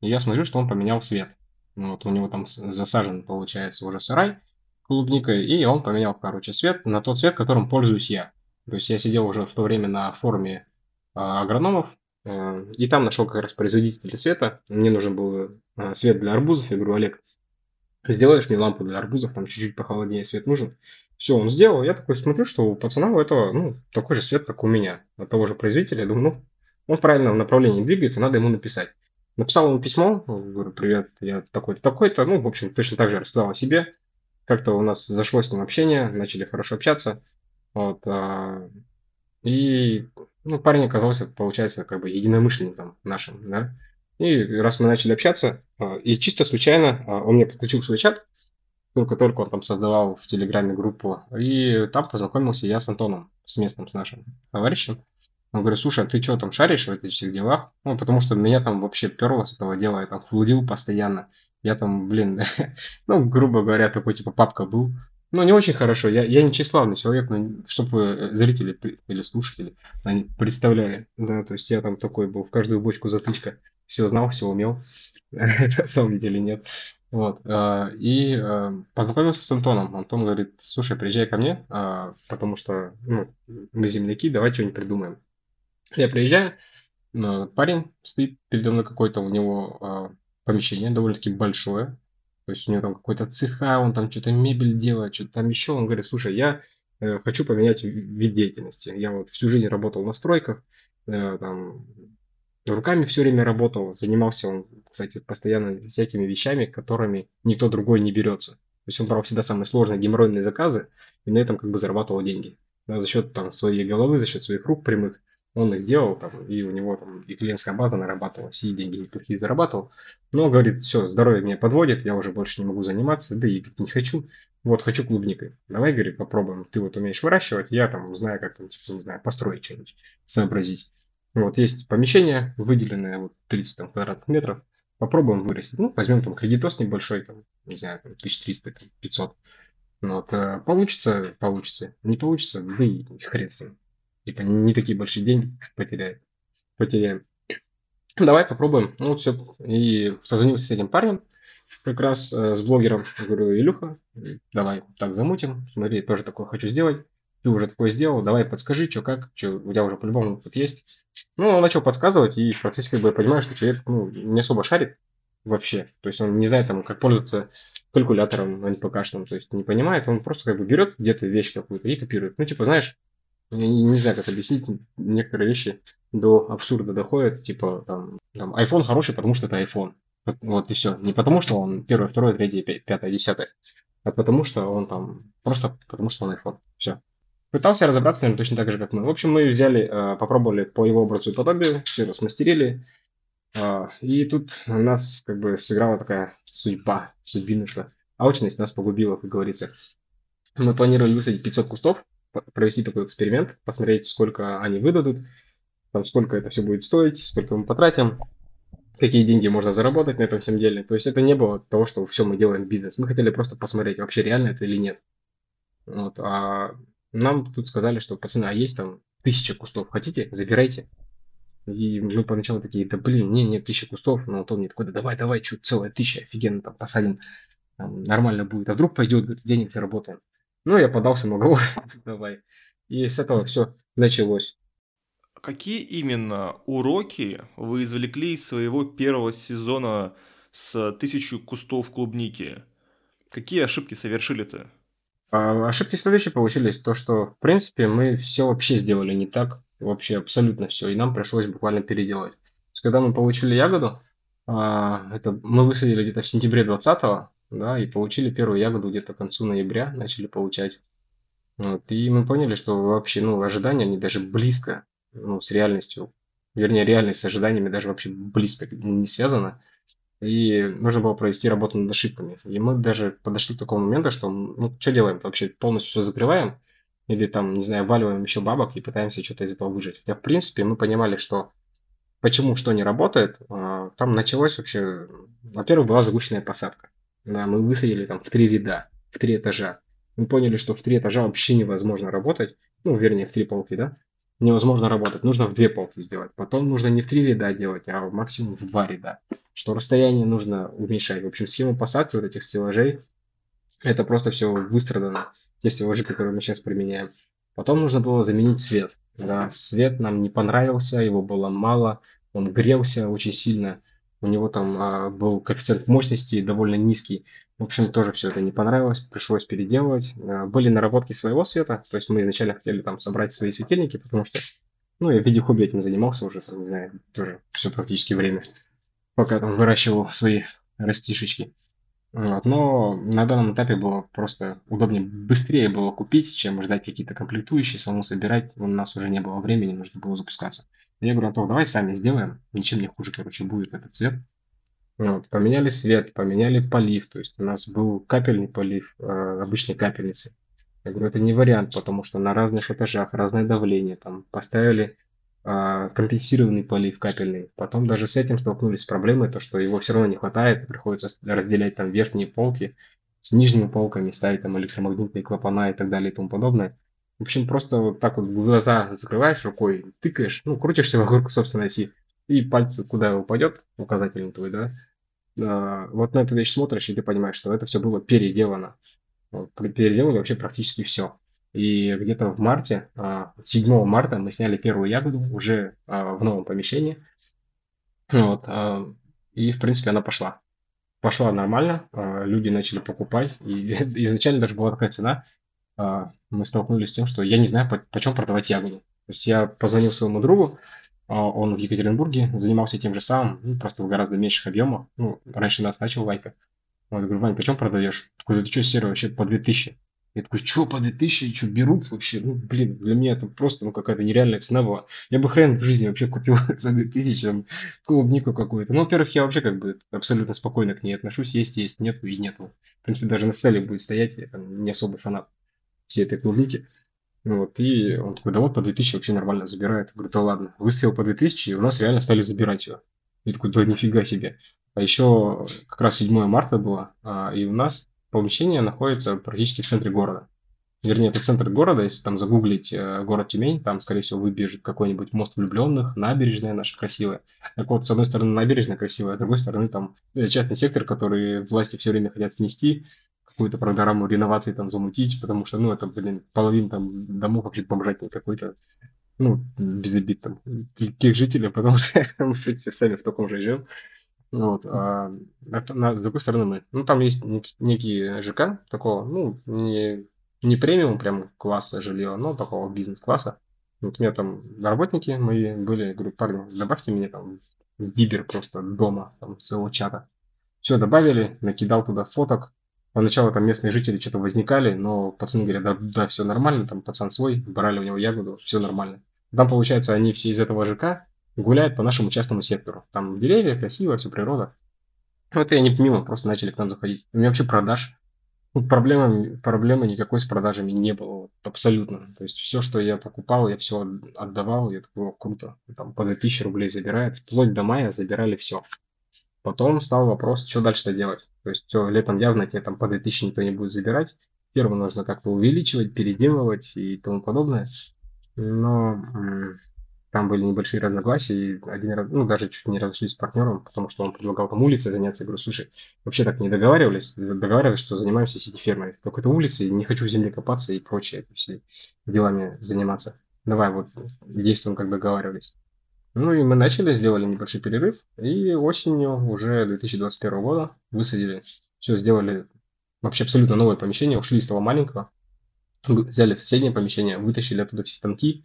И я смотрю, что он поменял цвет. Ну, вот у него там засажен, получается, уже сарай клубникой, и он поменял, короче, цвет на тот цвет, которым пользуюсь я. То есть я сидел уже в то время на форуме э, агрономов, э, и там нашел как раз производителя цвета. Мне нужен был э, цвет для арбузов. Я говорю, Олег, сделаешь мне лампу для арбузов, там чуть-чуть похолоднее свет нужен. Все, он сделал. Я такой смотрю, что у пацана у этого, ну, такой же свет, как у меня, от того же производителя. Я думаю, ну, он в правильном направлении двигается, надо ему написать. Написал ему письмо, говорю, привет, я такой-то, такой-то. Ну, в общем, точно так же рассказал о себе. Как-то у нас зашло с ним общение, начали хорошо общаться. Вот, а, и, ну, парень оказался, получается, как бы единомышленником нашим, да. И раз мы начали общаться, а, и чисто случайно а, он мне подключил свой чат, только-только он там создавал в Телеграме группу, и там познакомился я с Антоном, с местным, с нашим товарищем. Он говорит, слушай, а ты что там шаришь в этих всех делах? Ну, потому что меня там вообще перло с этого дела, я там флудил постоянно. Я там, блин, ну, грубо говоря, такой типа папка был. Ну, не очень хорошо. Я, я не тщеславный человек, но чтобы зрители или слушатели они представляли. Да, то есть я там такой был, в каждую бочку затычка все знал, все умел. На самом деле нет. Вот. А, и а, познакомился с Антоном. Антон говорит, слушай, приезжай ко мне, а, потому что ну, мы земляки, давай что-нибудь придумаем. Я приезжаю, парень стоит передо мной какое-то у него помещение довольно-таки большое. То есть у него там какой-то цеха, он там что-то мебель делает, что-то там еще. Он говорит, слушай, я э, хочу поменять вид деятельности. Я вот всю жизнь работал на стройках, э, там руками все время работал, занимался он, кстати, постоянно всякими вещами, которыми никто другой не берется. То есть он брал всегда самые сложные геморройные заказы и на этом как бы зарабатывал деньги. Да, за счет там своей головы, за счет своих рук прямых он их делал, там, и у него там и клиентская база нарабатывалась, и деньги неплохие зарабатывал. Но, говорит, все, здоровье меня подводит, я уже больше не могу заниматься, да и не хочу. Вот, хочу клубникой. Давай, говорит, попробуем. Ты вот умеешь выращивать, я там знаю, как там, типа, не знаю, построить что-нибудь, сообразить. Вот есть помещение, выделенное вот 30 там, квадратных метров. Попробуем вырастить. Ну, возьмем там кредитос небольшой, там, не знаю, там, 1300, 500. Ну, вот, э, получится, получится. Не получится, да и хрен с ним. Типа не такие большие деньги потеряем. потеряем. Давай попробуем. Ну, вот все. И созвонился с этим парнем, как раз э, с блогером. Говорю, Илюха, давай так замутим. Смотри, тоже такое хочу сделать ты уже такое сделал, давай подскажи, что как, что у тебя уже по-любому тут есть. Ну, он начал подсказывать, и в процессе как бы я понимаю, что человек ну, не особо шарит вообще. То есть он не знает, там, как пользоваться калькулятором, а не ПКшным, то есть не понимает, он просто как бы берет где-то вещь какую-то и копирует. Ну, типа, знаешь, я не, знаю, как объяснить, некоторые вещи до абсурда доходят, типа, там, там, iPhone хороший, потому что это iPhone. Вот, вот и все. Не потому, что он первый, второй, третий, пятый, десятый, а потому что он там, просто потому что он iPhone. Все. Пытался разобраться, наверное, точно так же, как мы. В общем, мы взяли, э, попробовали по его образу и подобию, все это смастерили. Э, и тут у нас как бы сыграла такая судьба, судьбинушка. Алчность нас погубила, как говорится. Мы планировали высадить 500 кустов провести такой эксперимент, посмотреть, сколько они выдадут, там, сколько это все будет стоить, сколько мы потратим, какие деньги можно заработать на этом всем деле. То есть это не было того, что все мы делаем бизнес. Мы хотели просто посмотреть, вообще реально это или нет. Вот, а нам тут сказали, что, пацаны, а есть там тысяча кустов, хотите, забирайте. И мы поначалу такие, да блин, не, нет, тысяча кустов. Но он мне такой, да давай, давай, что целая тысяча, офигенно, там посадим, там, нормально будет. А вдруг пойдет, денег заработаем. Ну, я подался на уговор, давай. И с этого все началось. Какие именно уроки вы извлекли из своего первого сезона с тысячу кустов клубники? Какие ошибки совершили-то? А, ошибки следующие получились. То, что, в принципе, мы все вообще сделали не так. Вообще абсолютно все. И нам пришлось буквально переделать. То есть, когда мы получили ягоду, а, это мы высадили где-то в сентябре 20 да, и получили первую ягоду где-то к концу ноября, начали получать. Вот, и мы поняли, что вообще, ну, ожидания, они даже близко, ну, с реальностью, вернее, реальность с ожиданиями даже вообще близко не связана. И нужно было провести работу над ошибками. И мы даже подошли к такому моменту, что, ну, что делаем? Вообще полностью все закрываем? Или там, не знаю, валиваем еще бабок и пытаемся что-то из этого выжить. Хотя, в принципе, мы понимали, что почему что не работает. А, там началось вообще... Во-первых, была загущенная посадка. Да, мы высадили там в три ряда, в три этажа. Мы поняли, что в три этажа вообще невозможно работать. Ну, вернее, в три полки, да? Невозможно работать. Нужно в две полки сделать. Потом нужно не в три ряда делать, а максимум в два ряда что расстояние нужно уменьшать. В общем, схема посадки вот этих стеллажей, это просто все выстрадано, те стеллажи, которые мы сейчас применяем. Потом нужно было заменить свет. Да, свет нам не понравился, его было мало, он грелся очень сильно, у него там а, был коэффициент мощности довольно низкий. В общем, тоже все это не понравилось, пришлось переделывать. А, были наработки своего света, то есть мы изначально хотели там собрать свои светильники, потому что, ну, я в виде хобби этим занимался уже, там, не знаю, тоже все практически время пока там выращивал свои растишечки. Вот. Но на данном этапе было просто удобнее, быстрее было купить, чем ждать какие-то комплектующие, самому собирать. У нас уже не было времени, нужно было запускаться. Я говорю, Антон, давай сами сделаем, ничем не хуже, короче, будет этот цвет. Вот. Поменяли свет, поменяли полив, то есть у нас был капельный полив, э, обычной капельницы. Я говорю, это не вариант, потому что на разных этажах разное давление. Там поставили компенсированный полив капельный. Потом даже с этим столкнулись с проблемой, то что его все равно не хватает, приходится разделять там верхние полки с нижними полками, ставить там электромагнитные клапана и так далее и тому подобное. В общем, просто вот так вот глаза закрываешь рукой, тыкаешь, ну, крутишься вокруг собственной оси, и пальцы куда упадет, указательный твой, да, а, вот на эту вещь смотришь, и ты понимаешь, что это все было переделано. Вот, переделали вообще практически все. И где-то в марте, 7 а, марта мы сняли первую ягоду уже а, в новом помещении. Вот, а, и, в принципе, она пошла. Пошла нормально, люди начали покупать. И изначально даже была такая цена. Мы столкнулись с тем, что я не знаю, почем продавать ягоду. То есть я позвонил своему другу, он в Екатеринбурге занимался тем же самым, ну, просто в гораздо меньших объемах. Ну, раньше нас начал Вайка. Вот, говорю, Вань, почем продаешь? Такой, ты что, серый, вообще по 2000. Я такой, что, по 2000, что, берут вообще? Ну, блин, для меня это просто, ну, какая-то нереальная цена была. Я бы хрен в жизни вообще купил за 2000, там, клубнику какую-то. Ну, во-первых, я вообще как бы абсолютно спокойно к ней отношусь. Есть, есть, нету и нету. В принципе, даже на столе будет стоять, я там, не особый фанат всей этой клубники. Вот, и он такой, да вот по 2000 вообще нормально забирает. Я говорю, да ладно. Выставил по 2000, и у нас реально стали забирать ее. Я такой, да нифига себе. А еще как раз 7 марта было, а, и у нас помещение находится практически в центре города. Вернее, это центр города, если там загуглить э, город Тюмень, там, скорее всего, выбежит какой-нибудь мост влюбленных, набережная наша красивая. Так вот, с одной стороны, набережная красивая, а с другой стороны, там э, частный сектор, который власти все время хотят снести, какую-то программу реновации там замутить, потому что, ну, это, блин, половина там домов вообще бомжатник какой-то, ну, без обид там, тех жителей, потому что мы, в принципе, сами в таком же живем. Вот, а, это, на, с другой стороны мы. Ну, там есть нек, некий ЖК такого, ну, не, не премиум прям класса жилье, но такого бизнес-класса. Вот у меня там работники мои были, говорю, парни, добавьте мне там гибер просто дома, там, своего чата. Все добавили, накидал туда фоток. Поначалу там местные жители что-то возникали, но пацаны говорят, да, да, все нормально, там пацан свой, брали у него ягоду, все нормально. Там, получается, они все из этого ЖК, гуляют по нашему частному сектору. Там деревья, красиво, все природа. Вот и они мимо просто начали к нам заходить. У меня вообще продаж. Ну, проблемы, проблемы никакой с продажами не было, вот, абсолютно. То есть все, что я покупал, я все отдавал, я такой, круто, там по 2000 рублей забирают, вплоть до мая забирали все. Потом стал вопрос, что дальше-то делать. То есть все, летом явно тебе там по 2000 никто не будет забирать. Первое нужно как-то увеличивать, переделывать и тому подобное. Но там были небольшие разногласия, и один раз, ну, даже чуть не разошлись с партнером, потому что он предлагал там улице заняться. Я говорю, слушай, вообще так не договаривались, договаривались, что занимаемся сети-фермой. Какой-то улице, не хочу в земле копаться и прочее, все делами заниматься. Давай вот действуем, как договаривались. Ну и мы начали, сделали небольшой перерыв, и осенью уже 2021 года высадили, все сделали вообще абсолютно новое помещение, ушли из того маленького, взяли соседнее помещение, вытащили оттуда все станки,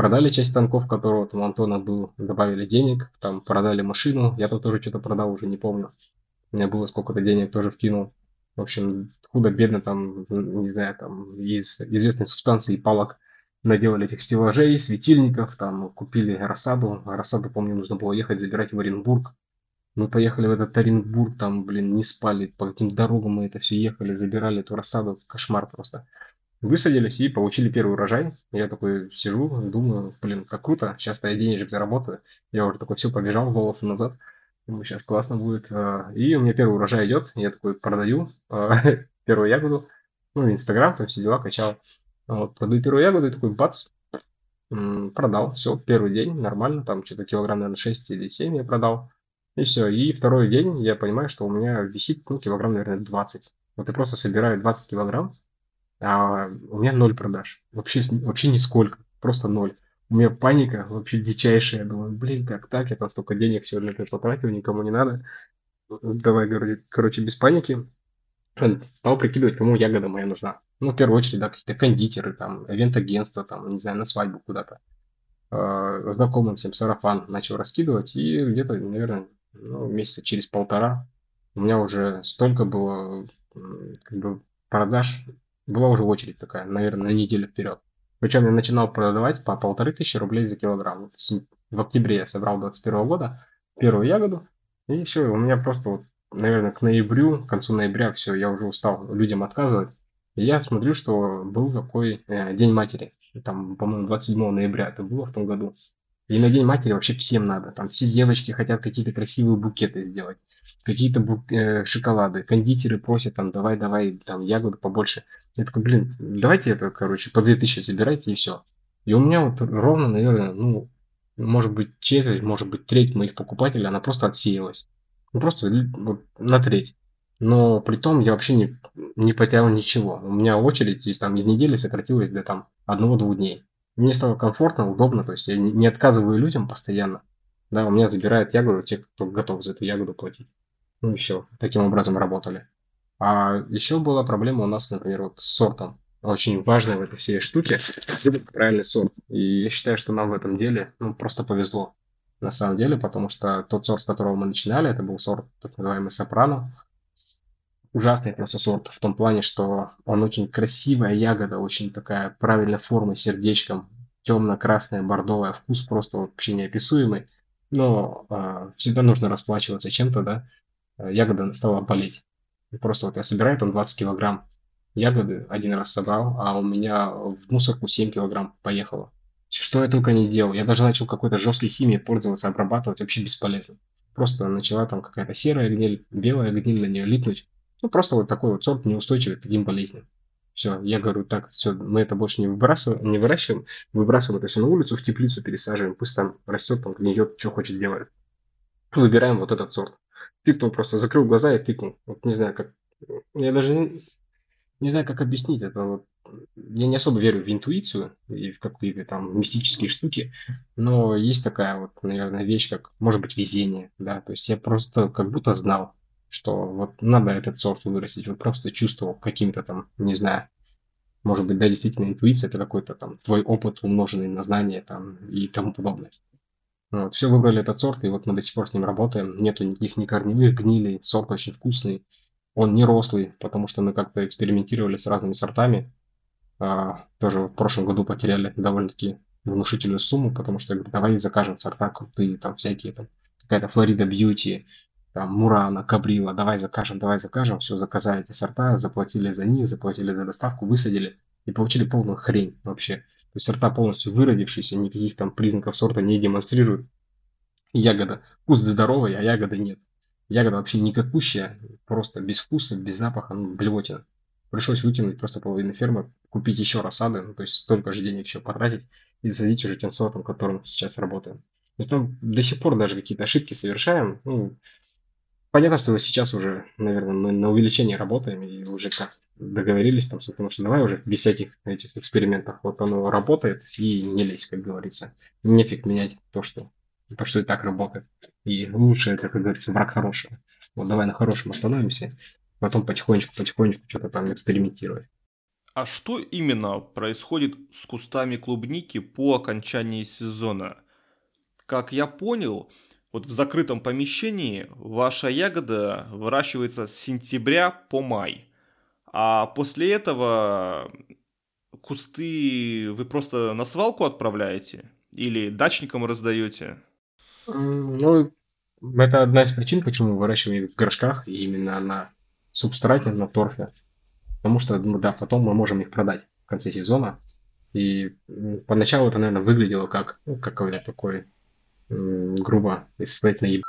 продали часть станков, которого там Антона был, добавили денег, там продали машину, я тут тоже что-то продал, уже не помню. У меня было сколько-то денег, тоже вкинул. В общем, худо-бедно там, не знаю, там из известной субстанции палок наделали этих стеллажей, светильников, там купили рассаду. Рассаду, помню, нужно было ехать забирать в Оренбург. Мы поехали в этот Оренбург, там, блин, не спали, по каким дорогам мы это все ехали, забирали эту рассаду, кошмар просто. Высадились и получили первый урожай. Я такой сижу, думаю, блин, как круто, сейчас-то я денежек заработаю. Я уже такой, все, побежал, волосы назад. Думаю, сейчас классно будет. А, и у меня первый урожай идет, я такой продаю а, первую ягоду. Ну, Инстаграм, там все дела качал. Вот, продаю первую ягоду и такой, бац, продал. Все, первый день, нормально, там что-то килограмм, наверное, 6 или 7 я продал. И все. И второй день я понимаю, что у меня висит, ну, килограмм, наверное, 20. Вот я просто собираю 20 килограмм, а у меня ноль продаж. Вообще, вообще нисколько. Просто ноль. У меня паника вообще дичайшая. Я думаю, блин, как так? Я там столько денег сегодня потратил, никому не надо. Давай, короче, без паники. Стал прикидывать, кому ягода моя нужна. Ну, в первую очередь, да, какие-то кондитеры, там, ивент-агентства, там, не знаю, на свадьбу куда-то. Э, знакомым всем сарафан начал раскидывать, и где-то, наверное, ну, месяца через полтора у меня уже столько было как бы продаж была уже очередь такая, наверное, на неделю вперед. Причем я начинал продавать по полторы тысячи рублей за килограмм. В октябре я собрал 21 года первую ягоду, и все, у меня просто вот, наверное, к ноябрю, к концу ноября все, я уже устал людям отказывать. И я смотрю, что был такой э, День матери, там, по-моему, 27 ноября это было в том году. И на День матери вообще всем надо. Там все девочки хотят какие-то красивые букеты сделать, какие-то бук- э, шоколады. Кондитеры просят там, давай, давай, там, ягоды побольше. Я такой, блин, давайте это, короче, по 2000 забирайте и все. И у меня вот ровно, наверное, ну, может быть, четверть, может быть, треть моих покупателей, она просто отсеялась. Ну, просто вот, на треть. Но при том я вообще не, не потерял ничего. У меня очередь из, там, из недели сократилась до там одного-двух дней. Мне стало комфортно, удобно, то есть я не отказываю людям постоянно. Да, у меня забирают ягоду те, кто готов за эту ягоду платить. Ну и все, таким образом работали. А еще была проблема у нас, например, вот с сортом. Очень важная в этой всей штуке выбрать правильный сорт. И я считаю, что нам в этом деле ну, просто повезло. На самом деле, потому что тот сорт, с которого мы начинали, это был сорт так называемый сопрано ужасный просто сорт в том плане, что он очень красивая ягода, очень такая правильной формы, сердечком, темно-красная, бордовая, вкус просто вообще неописуемый. Но э, всегда нужно расплачиваться чем-то, да. Ягода стала болеть. Просто вот я собираю там 20 килограмм ягоды, один раз собрал, а у меня в мусорку 7 килограмм поехало. Что я только не делал. Я даже начал какой-то жесткой химией пользоваться, обрабатывать, вообще бесполезно. Просто начала там какая-то серая гниль, белая гниль на нее липнуть. Ну, просто вот такой вот сорт неустойчивый к таким болезням. Все, я говорю, так, все, мы это больше не выбрасываем, не выращиваем, выбрасываем это все на улицу, в теплицу пересаживаем, пусть там растет, там гниет, что хочет делает. Выбираем вот этот сорт. Тыкнул просто, закрыл глаза и тыкнул. Вот не знаю, как... Я даже не, не знаю, как объяснить это. Вот. Я не особо верю в интуицию и в какие-то там мистические штуки, но есть такая вот, наверное, вещь, как, может быть, везение, да, то есть я просто как будто знал, что вот надо этот сорт вырастить, вот просто чувствовал каким-то там, не знаю, может быть, да, действительно, интуиция это какой-то там твой опыт, умноженный на знания там и тому подобное. Вот, все выбрали этот сорт, и вот мы до сих пор с ним работаем. Нету никаких ни корневых гнилей, сорт очень вкусный. Он не рослый, потому что мы как-то экспериментировали с разными сортами. А, тоже в прошлом году потеряли довольно-таки внушительную сумму, потому что говорю, давай закажем сорта крутые, там всякие, там какая-то Флорида Бьюти, там, Мурана, Кабрила, давай закажем, давай закажем, все, заказали эти сорта, заплатили за них, заплатили за доставку, высадили и получили полную хрень вообще. То есть сорта полностью выродившиеся, никаких там признаков сорта не демонстрируют. Ягода, вкус здоровый, а ягоды нет. Ягода вообще никакущая, просто без вкуса, без запаха, ну, блевотина. Пришлось выкинуть просто половину фермы, купить еще рассады, ну, то есть столько же денег еще потратить и засадить уже тем сортом, которым сейчас работаем. То есть там до сих пор даже какие-то ошибки совершаем. Ну, понятно, что сейчас уже, наверное, мы на увеличение работаем и уже как договорились там, потому что давай уже без всяких этих экспериментов. Вот оно работает и не лезь, как говорится. Нефиг менять то, что, то, что и так работает. И лучше как говорится, враг хорошего. Вот давай на хорошем остановимся, потом потихонечку-потихонечку что-то там экспериментировать. А что именно происходит с кустами клубники по окончании сезона? Как я понял, вот в закрытом помещении ваша ягода выращивается с сентября по май. А после этого кусты вы просто на свалку отправляете? Или дачникам раздаете? Ну, это одна из причин, почему выращиваем в горшках и именно на субстрате, на торфе. Потому что, ну, да, потом мы можем их продать в конце сезона. И поначалу это, наверное, выглядело как ну, какой-то такой грубо, сказать, наеб...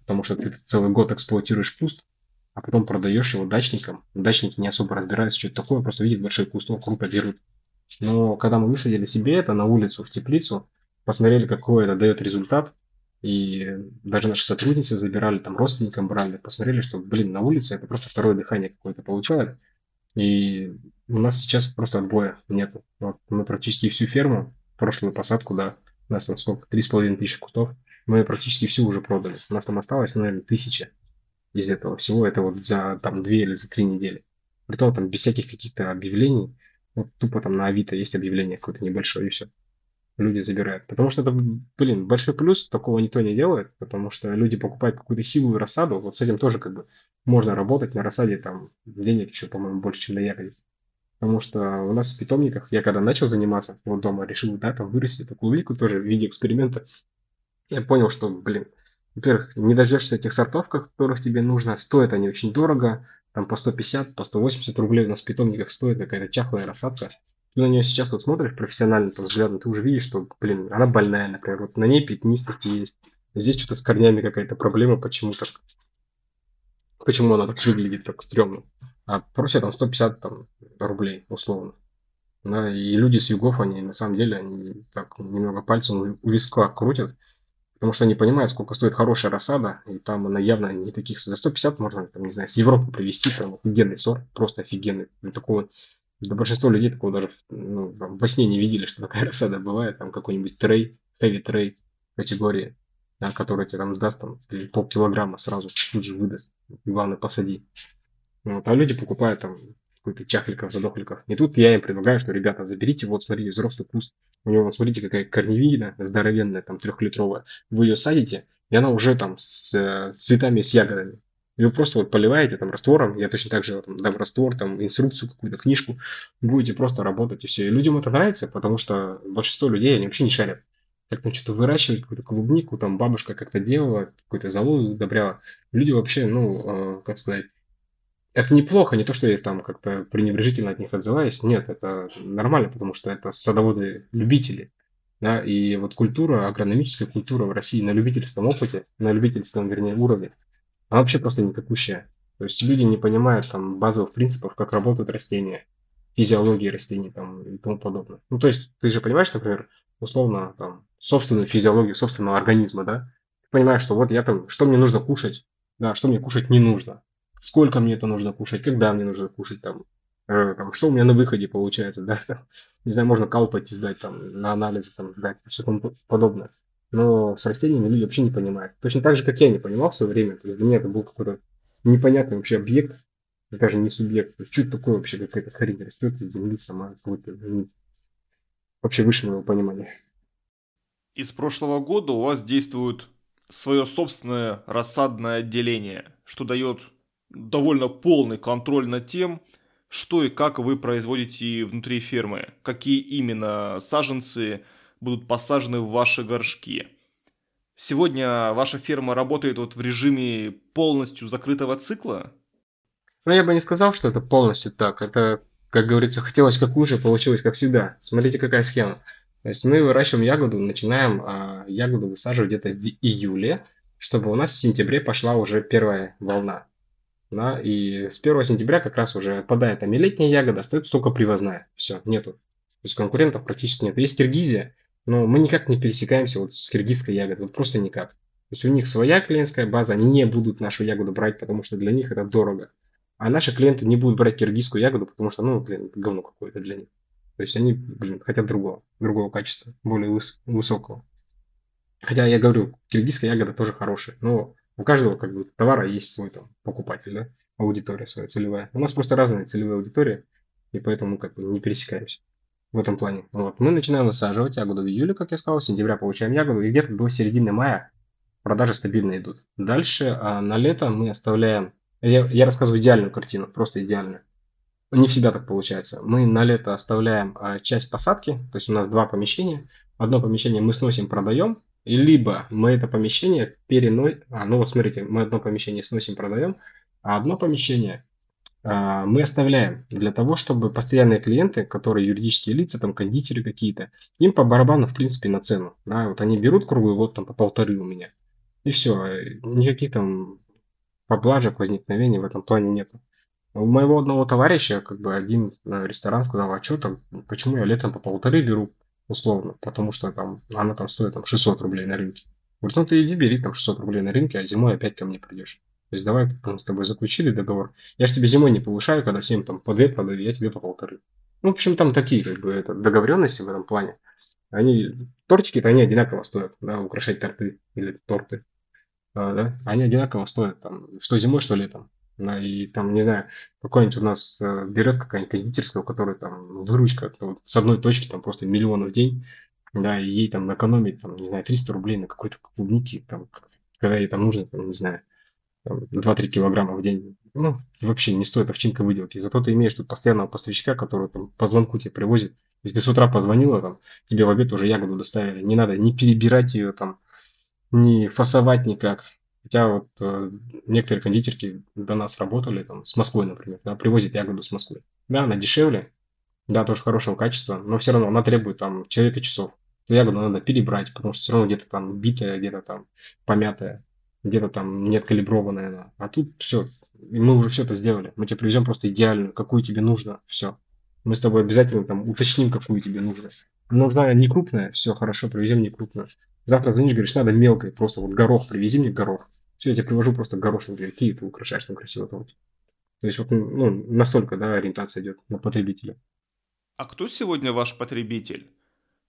Потому что ты целый год эксплуатируешь куст, а потом продаешь его дачникам. Дачники не особо разбираются, что это такое, просто видят большой куст, он круто берут. Но когда мы высадили себе это на улицу, в теплицу, посмотрели, какой это дает результат, и даже наши сотрудницы забирали, там родственникам брали, посмотрели, что, блин, на улице это просто второе дыхание какое-то получает. И у нас сейчас просто отбоя нету. Вот мы практически всю ферму, прошлую посадку, да, у нас там сколько, три с половиной тысячи кустов, мы практически всю уже продали. У нас там осталось, наверное, тысяча из этого всего. Это вот за там две или за три недели. Притом там без всяких каких-то объявлений. Вот тупо там на Авито есть объявление какое-то небольшое и все люди забирают. Потому что это, блин, большой плюс, такого никто не делает, потому что люди покупают какую-то хилую рассаду, вот с этим тоже как бы можно работать на рассаде, там денег еще, по-моему, больше, чем на ягоде. Потому что у нас в питомниках, я когда начал заниматься, вот дома решил, да, там вырастить такую клубнику тоже в виде эксперимента, я понял, что, блин, во-первых, не дождешься этих сортов, которых тебе нужно, стоят они очень дорого, там по 150, по 180 рублей у нас в питомниках стоит какая-то чахлая рассадка, ты на нее сейчас вот смотришь профессионально, там, взглядом, ты уже видишь, что, блин, она больная, например, вот на ней пятнистости есть. Здесь что-то с корнями какая-то проблема, почему так, почему она так выглядит так стрёмно. А просят там 150 там, рублей, условно. Да, и люди с югов, они на самом деле, они так немного пальцем у виска крутят, потому что они понимают, сколько стоит хорошая рассада, и там она явно не таких, за 150 можно, там, не знаю, с Европы привезти, там офигенный сорт, просто офигенный, такого да большинство людей такого даже ну, там, во сне не видели, что такая рассада бывает. Там какой-нибудь трей, heavy трей категории, да, который тебе там даст там полкилограмма сразу тут же выдаст. Главное, посади. Вот, а люди покупают там какой-то чахликов, задохликов. И тут я им предлагаю, что, ребята, заберите, вот, смотрите, взрослый куст. У него, вот, смотрите, какая корневина здоровенная, там, трехлитровая. Вы ее садите, и она уже там с, с цветами, с ягодами. Вы просто вот поливаете там раствором, я точно так же там, дам раствор, там инструкцию какую-то, книжку, будете просто работать и все. И людям это нравится, потому что большинство людей, они вообще не шарят. Как там что-то выращивать, какую-то клубнику, там бабушка как-то делала, какую-то залу удобряла. Люди вообще, ну, э, как сказать, это неплохо, не то, что я там как-то пренебрежительно от них отзываюсь. Нет, это нормально, потому что это садоводы-любители. Да, и вот культура, агрономическая культура в России на любительском опыте, на любительском, вернее, уровне, она вообще просто никакущая. То есть люди не понимают там базовых принципов, как работают растения, физиологии растений там и тому подобное. Ну, то есть ты же понимаешь, например, условно там собственную физиологию собственного организма, да? Ты понимаешь, что вот я там, что мне нужно кушать, да, что мне кушать не нужно, сколько мне это нужно кушать, когда мне нужно кушать там, э, там что у меня на выходе получается, да, там, не знаю, можно калпать сдать там на анализы там сдать, все тому подобное но с растениями люди вообще не понимают. Точно так же, как я не понимал в свое время. То есть для меня это был какой-то непонятный вообще объект, даже не субъект. То есть, что такое вообще, какая-то хрень растет из земли сама, какой-то ну, вообще выше моего понимания. Из прошлого года у вас действует свое собственное рассадное отделение, что дает довольно полный контроль над тем, что и как вы производите внутри фермы, какие именно саженцы будут посажены в ваши горшки. Сегодня ваша ферма работает вот в режиме полностью закрытого цикла? Ну, я бы не сказал, что это полностью так. Это, как говорится, хотелось как лучше, получилось как всегда. Смотрите, какая схема. То есть мы выращиваем ягоду, начинаем а, ягоду высаживать где-то в июле, чтобы у нас в сентябре пошла уже первая волна. Да, и с 1 сентября как раз уже отпадает там и ягода, остается только привозная. Все, нету. То есть конкурентов практически нет. Есть Киргизия, но мы никак не пересекаемся вот с киргизской ягодой, вот просто никак. То есть у них своя клиентская база, они не будут нашу ягоду брать, потому что для них это дорого. А наши клиенты не будут брать киргизскую ягоду, потому что, ну, блин, говно какое-то для них. То есть они, блин, хотят другого, другого качества, более выс- высокого. Хотя я говорю, киргизская ягода тоже хорошая, но у каждого как бы товара есть свой там покупатель, да, аудитория своя целевая. У нас просто разные целевые аудитории, и поэтому как бы не пересекаемся в этом плане. Вот. Мы начинаем высаживать ягоду в июле, как я сказал, в сентября получаем ягоду, и где-то до середины мая продажи стабильно идут. Дальше а, на лето мы оставляем, я, я рассказываю идеальную картину, просто идеальную. Не всегда так получается. Мы на лето оставляем а, часть посадки, то есть у нас два помещения. Одно помещение мы сносим, продаем, и либо мы это помещение переносим, а, ну вот смотрите, мы одно помещение сносим, продаем, а одно помещение а, мы оставляем для того, чтобы постоянные клиенты, которые юридические лица, там кондитеры какие-то, им по барабану, в принципе, на цену. Да, вот они берут круглый вот там по полторы у меня. И все, никаких там поблажек, возникновений в этом плане нету. У моего одного товарища, как бы один э, ресторан сказал, а что там, почему я летом по полторы беру, условно, потому что там она там стоит там 600 рублей на рынке. Говорит, ну ты иди бери там 600 рублей на рынке, а зимой опять ко мне придешь. То есть давай мы с тобой заключили договор. Я же тебе зимой не повышаю, когда всем там по две продаю, я тебе по полторы. Ну, в общем, там такие как бы это, договоренности в этом плане. Они, тортики-то они одинаково стоят, да, украшать торты или торты. А, да, они одинаково стоят, там, что зимой, что летом. Да, и там, не знаю, какой-нибудь у нас э, берет какая-нибудь кондитерская, у которой там выручка вот, с одной точки там просто миллион в день, да, и ей там экономить, там, не знаю, 300 рублей на какой-то клубнике, там, когда ей там нужно, там, не знаю, 2-3 килограмма в день. Ну, вообще не стоит овчинка выделки. Зато ты имеешь тут постоянного поставщика, который там по звонку тебе привозит. Если с утра позвонила, там, тебе в обед уже ягоду доставили. Не надо не перебирать ее там, не фасовать никак. Хотя вот э, некоторые кондитерки до нас работали, там, с Москвой, например, да, привозят ягоду с Москвы. Да, она дешевле, да, тоже хорошего качества, но все равно она требует там человека часов. Ягоду надо перебрать, потому что все равно где-то там битая, где-то там помятая где-то там не откалиброванная она. А тут все, мы уже все это сделали. Мы тебе привезем просто идеальную, какую тебе нужно, все. Мы с тобой обязательно там уточним, какую тебе нужно. Нужна не крупная, все, хорошо, привезем не крупную. Завтра звонишь, говоришь, надо мелкой, просто вот горох, привези мне горох. Все, я тебе привожу просто горошин, какие ты украшаешь там красиво торт. То есть вот ну, настолько, да, ориентация идет на потребителя. А кто сегодня ваш потребитель?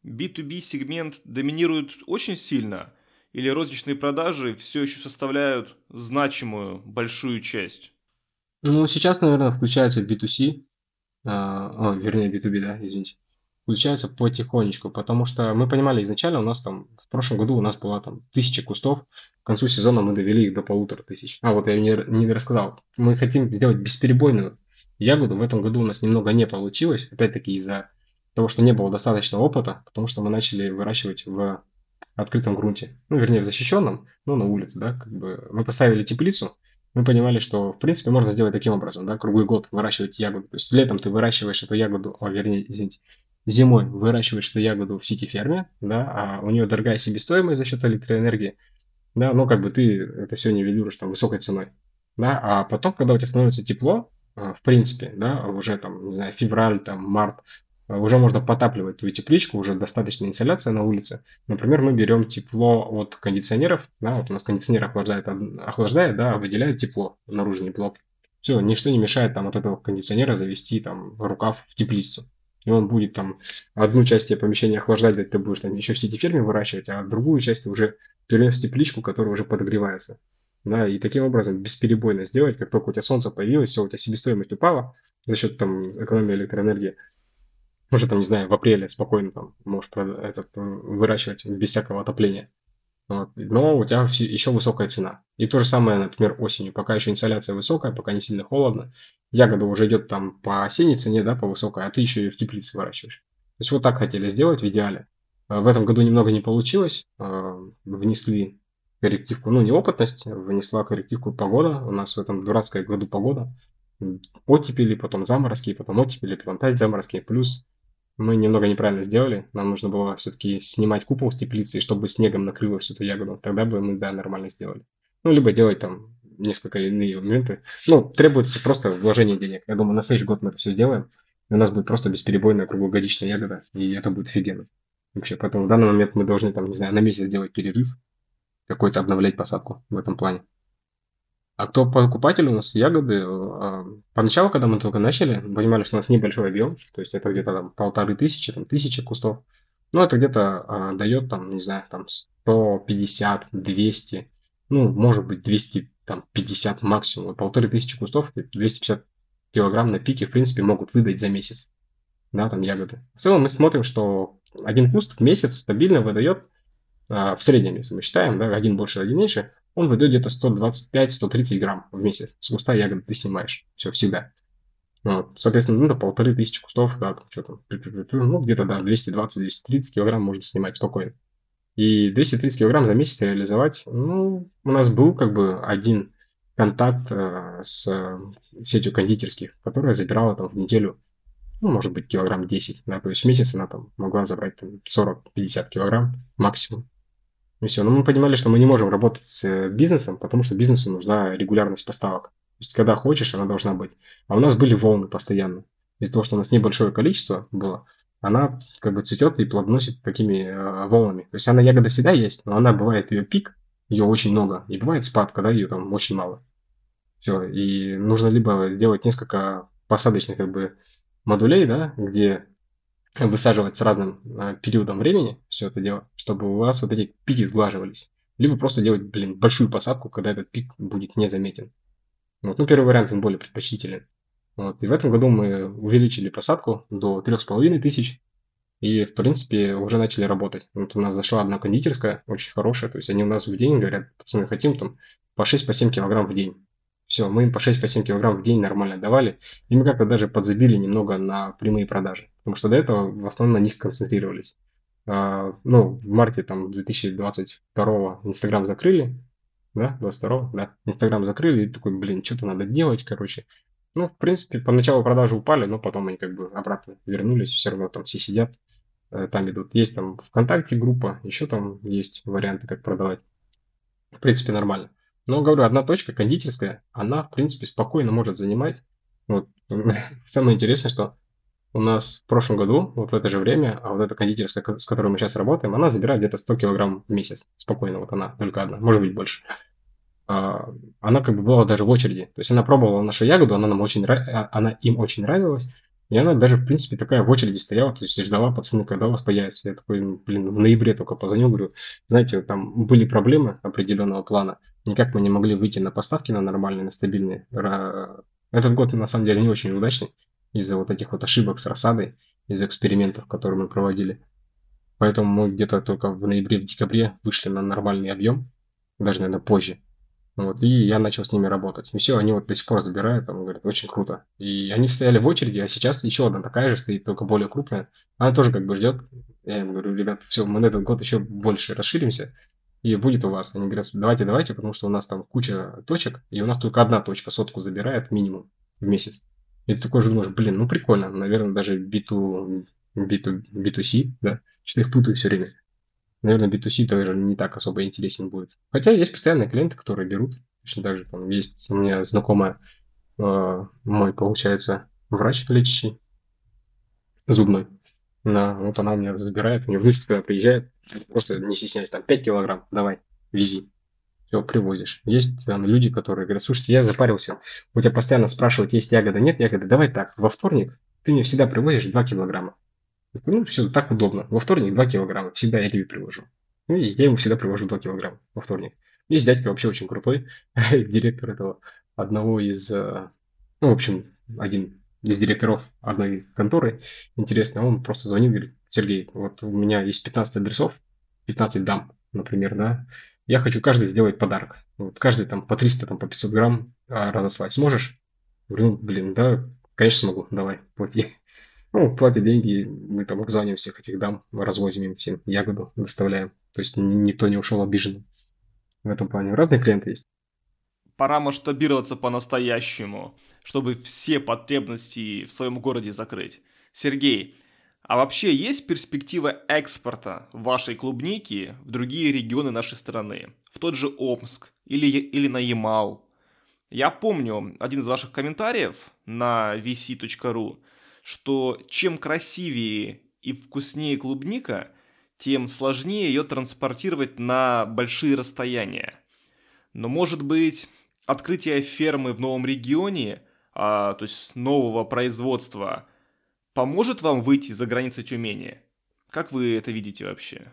B2B сегмент доминирует очень сильно – или розничные продажи все еще составляют значимую, большую часть? Ну, сейчас, наверное, включается B2C, а, о, вернее, B2B, да, извините, включается потихонечку, потому что мы понимали изначально, у нас там, в прошлом году у нас было там тысяча кустов, к концу сезона мы довели их до полутора тысяч. А, вот я не, не рассказал, мы хотим сделать бесперебойную ягоду, в этом году у нас немного не получилось, опять-таки из-за того, что не было достаточно опыта, потому что мы начали выращивать в открытом грунте, ну, вернее, в защищенном, но на улице, да, как бы мы поставили теплицу, мы понимали, что, в принципе, можно сделать таким образом, да, круглый год выращивать ягоду. То есть летом ты выращиваешь эту ягоду, о, вернее, извините, зимой выращиваешь эту ягоду в сити-ферме, да, а у нее дорогая себестоимость за счет электроэнергии, да, но как бы ты это все нивелируешь там высокой ценой, да, а потом, когда у тебя становится тепло, а, в принципе, да, уже там, не знаю, февраль, там, март, Э, уже можно потапливать твою тепличку, уже достаточно инсоляция на улице. Например, мы берем тепло от кондиционеров, да, вот у нас кондиционер охлаждает, охлаждает, да, выделяет тепло наружный блок. Все, ничто не мешает там от этого кондиционера завести там рукав в теплицу. И он будет там одну часть помещения охлаждать, где ты будешь там еще в сети-ферме выращивать, а другую часть уже перенес в тепличку, которая уже подогревается. Да, и таким образом бесперебойно сделать, как только у тебя солнце появилось, все, у тебя себестоимость упала за счет там экономии электроэнергии, уже там, не знаю, в апреле спокойно там можешь этот, э, выращивать без всякого отопления. Вот. Но у тебя еще высокая цена. И то же самое, например, осенью. Пока еще инсоляция высокая, пока не сильно холодно, ягода уже идет там по осенней цене, да, по высокой, а ты еще ее в теплице выращиваешь. То есть вот так хотели сделать в идеале. В этом году немного не получилось. Внесли коррективку, ну, неопытность, внесла коррективку погода. У нас в этом дурацкой году погода. Оттепели, потом заморозки, потом оттепели, потом опять заморозки. Плюс мы немного неправильно сделали. Нам нужно было все-таки снимать купол с теплицы, чтобы снегом накрыло всю эту ягоду. Тогда бы мы, да, нормально сделали. Ну, либо делать там несколько иные моменты. Ну, требуется просто вложение денег. Я думаю, на следующий год мы это все сделаем. И у нас будет просто бесперебойная круглогодичная ягода. И это будет офигенно. Вообще, поэтому в данный момент мы должны, там, не знаю, на месяц сделать перерыв, какой-то обновлять посадку в этом плане. А кто покупатель у нас ягоды? А, поначалу, когда мы только начали, понимали, что у нас небольшой объем, то есть это где-то там полторы тысячи, там тысячи кустов. Ну, это где-то а, дает там, не знаю, там 150, 200, ну, может быть, 250 максимум. Полторы тысячи кустов, 250 килограмм на пике, в принципе, могут выдать за месяц. Да, там ягоды. В целом мы смотрим, что один куст в месяц стабильно выдает, а, в среднем, если мы считаем, да, один больше, один меньше, он выдает где-то 125-130 грамм в месяц. С куста ягоды ты снимаешь. Все, всегда. Вот. Соответственно, ну, это полторы тысячи кустов, да, там, что там, ну, где-то, да, 220-230 килограмм можно снимать спокойно. И 230 килограмм за месяц реализовать, ну, у нас был как бы один контакт э, с сетью кондитерских, которая забирала там в неделю, ну, может быть, килограмм 10, да, то есть в месяц она там могла забрать там 40-50 килограмм максимум. И все. Но мы понимали, что мы не можем работать с э, бизнесом, потому что бизнесу нужна регулярность поставок. То есть, когда хочешь, она должна быть. А у нас были волны постоянно. Из-за того, что у нас небольшое количество было, она как бы цветет и плодоносит такими э, волнами. То есть она ягода всегда есть, но она бывает ее пик, ее очень много, и бывает спад, когда ее там очень мало. Все, и нужно либо делать несколько посадочных как бы модулей, да, где высаживать с разным э, периодом времени все это дело, чтобы у вас вот эти пики сглаживались. Либо просто делать, блин, большую посадку, когда этот пик будет незаметен. Вот. Ну, первый вариант, он более предпочтителен. Вот. И в этом году мы увеличили посадку до 3,5 тысяч. И, в принципе, уже начали работать. Вот у нас зашла одна кондитерская, очень хорошая. То есть они у нас в день говорят, пацаны, хотим там по 6-7 по килограмм в день. Все, мы им по 6-7 по килограмм в день нормально давали. И мы как-то даже подзабили немного на прямые продажи. Потому что до этого в основном на них концентрировались. А, ну, в марте там 2022 Инстаграм закрыли. Да, 22 да. Инстаграм закрыли и такой, блин, что-то надо делать, короче. Ну, в принципе, поначалу продажи упали, но потом они как бы обратно вернулись. Все равно там все сидят, э, там идут. Есть там ВКонтакте группа, еще там есть варианты, как продавать. В принципе, нормально. Но, говорю, одна точка кондитерская, она, в принципе, спокойно может занимать. Вот. Самое интересное, что у нас в прошлом году, вот в это же время, а вот эта кондитерская, с которой мы сейчас работаем, она забирает где-то 100 килограмм в месяц. Спокойно, вот она, только одна, может быть больше. А, она как бы была даже в очереди. То есть она пробовала нашу ягоду, она нам очень а, она им очень нравилась. И она даже, в принципе, такая в очереди стояла, то есть ждала пацаны, когда у вас появится. Я такой, блин, в ноябре только позвонил, говорю, знаете, там были проблемы определенного плана, никак мы не могли выйти на поставки на нормальные, на стабильные. Этот год, на самом деле, не очень удачный из-за вот этих вот ошибок с рассадой, из-за экспериментов, которые мы проводили. Поэтому мы где-то только в ноябре, в декабре вышли на нормальный объем, даже, наверное, позже. Вот, и я начал с ними работать. И все, они вот до сих пор забирают, там, говорят, очень круто. И они стояли в очереди, а сейчас еще одна такая же стоит, только более крупная. Она тоже как бы ждет. Я им говорю, ребят, все, мы на этот год еще больше расширимся, и будет у вас. Они говорят, давайте, давайте, потому что у нас там куча точек, и у нас только одна точка сотку забирает минимум в месяц. И ты такой же думаешь, блин, ну прикольно, наверное, даже B2, B2, B2C, да, что-то их путаю все время. Наверное, B2C тоже не так особо интересен будет. Хотя есть постоянные клиенты, которые берут. Точно так же там есть у меня знакомая, э, мой, получается, врач лечащий, зубной. На, вот она у меня забирает, у нее внучка когда приезжает, просто не стесняйся, там 5 килограмм, давай, вези. Все, привозишь. Есть там люди, которые говорят, слушайте, я запарился, у тебя постоянно спрашивают, есть ягода, нет ягоды, давай так, во вторник ты мне всегда привозишь 2 килограмма. Ну, все так удобно. Во вторник 2 килограмма. Всегда я тебе привожу. Ну, и я ему всегда привожу 2 килограмма во вторник. Есть дядька вообще очень крутой, директор этого одного из, э, ну, в общем, один из директоров одной конторы. Интересно, он просто звонит, говорит, Сергей, вот у меня есть 15 адресов, 15 дам, например, да, я хочу каждый сделать подарок. Вот каждый там по 300, там по 500 грамм а, разослать. Сможешь? Говорю, ну, блин, да, конечно смогу, давай, плати. Ну, платят деньги, мы там обзваниваем всех этих дам, развозим им всем ягоду, доставляем. То есть никто не ушел обиженным в этом плане. Разные клиенты есть. Пора масштабироваться по-настоящему, чтобы все потребности в своем городе закрыть. Сергей, а вообще есть перспектива экспорта вашей клубники в другие регионы нашей страны? В тот же Омск или, или на Ямал? Я помню один из ваших комментариев на vc.ru, что чем красивее и вкуснее клубника, тем сложнее ее транспортировать на большие расстояния. Но может быть открытие фермы в новом регионе, а, то есть нового производства, поможет вам выйти за границы Тюмени? Как вы это видите вообще?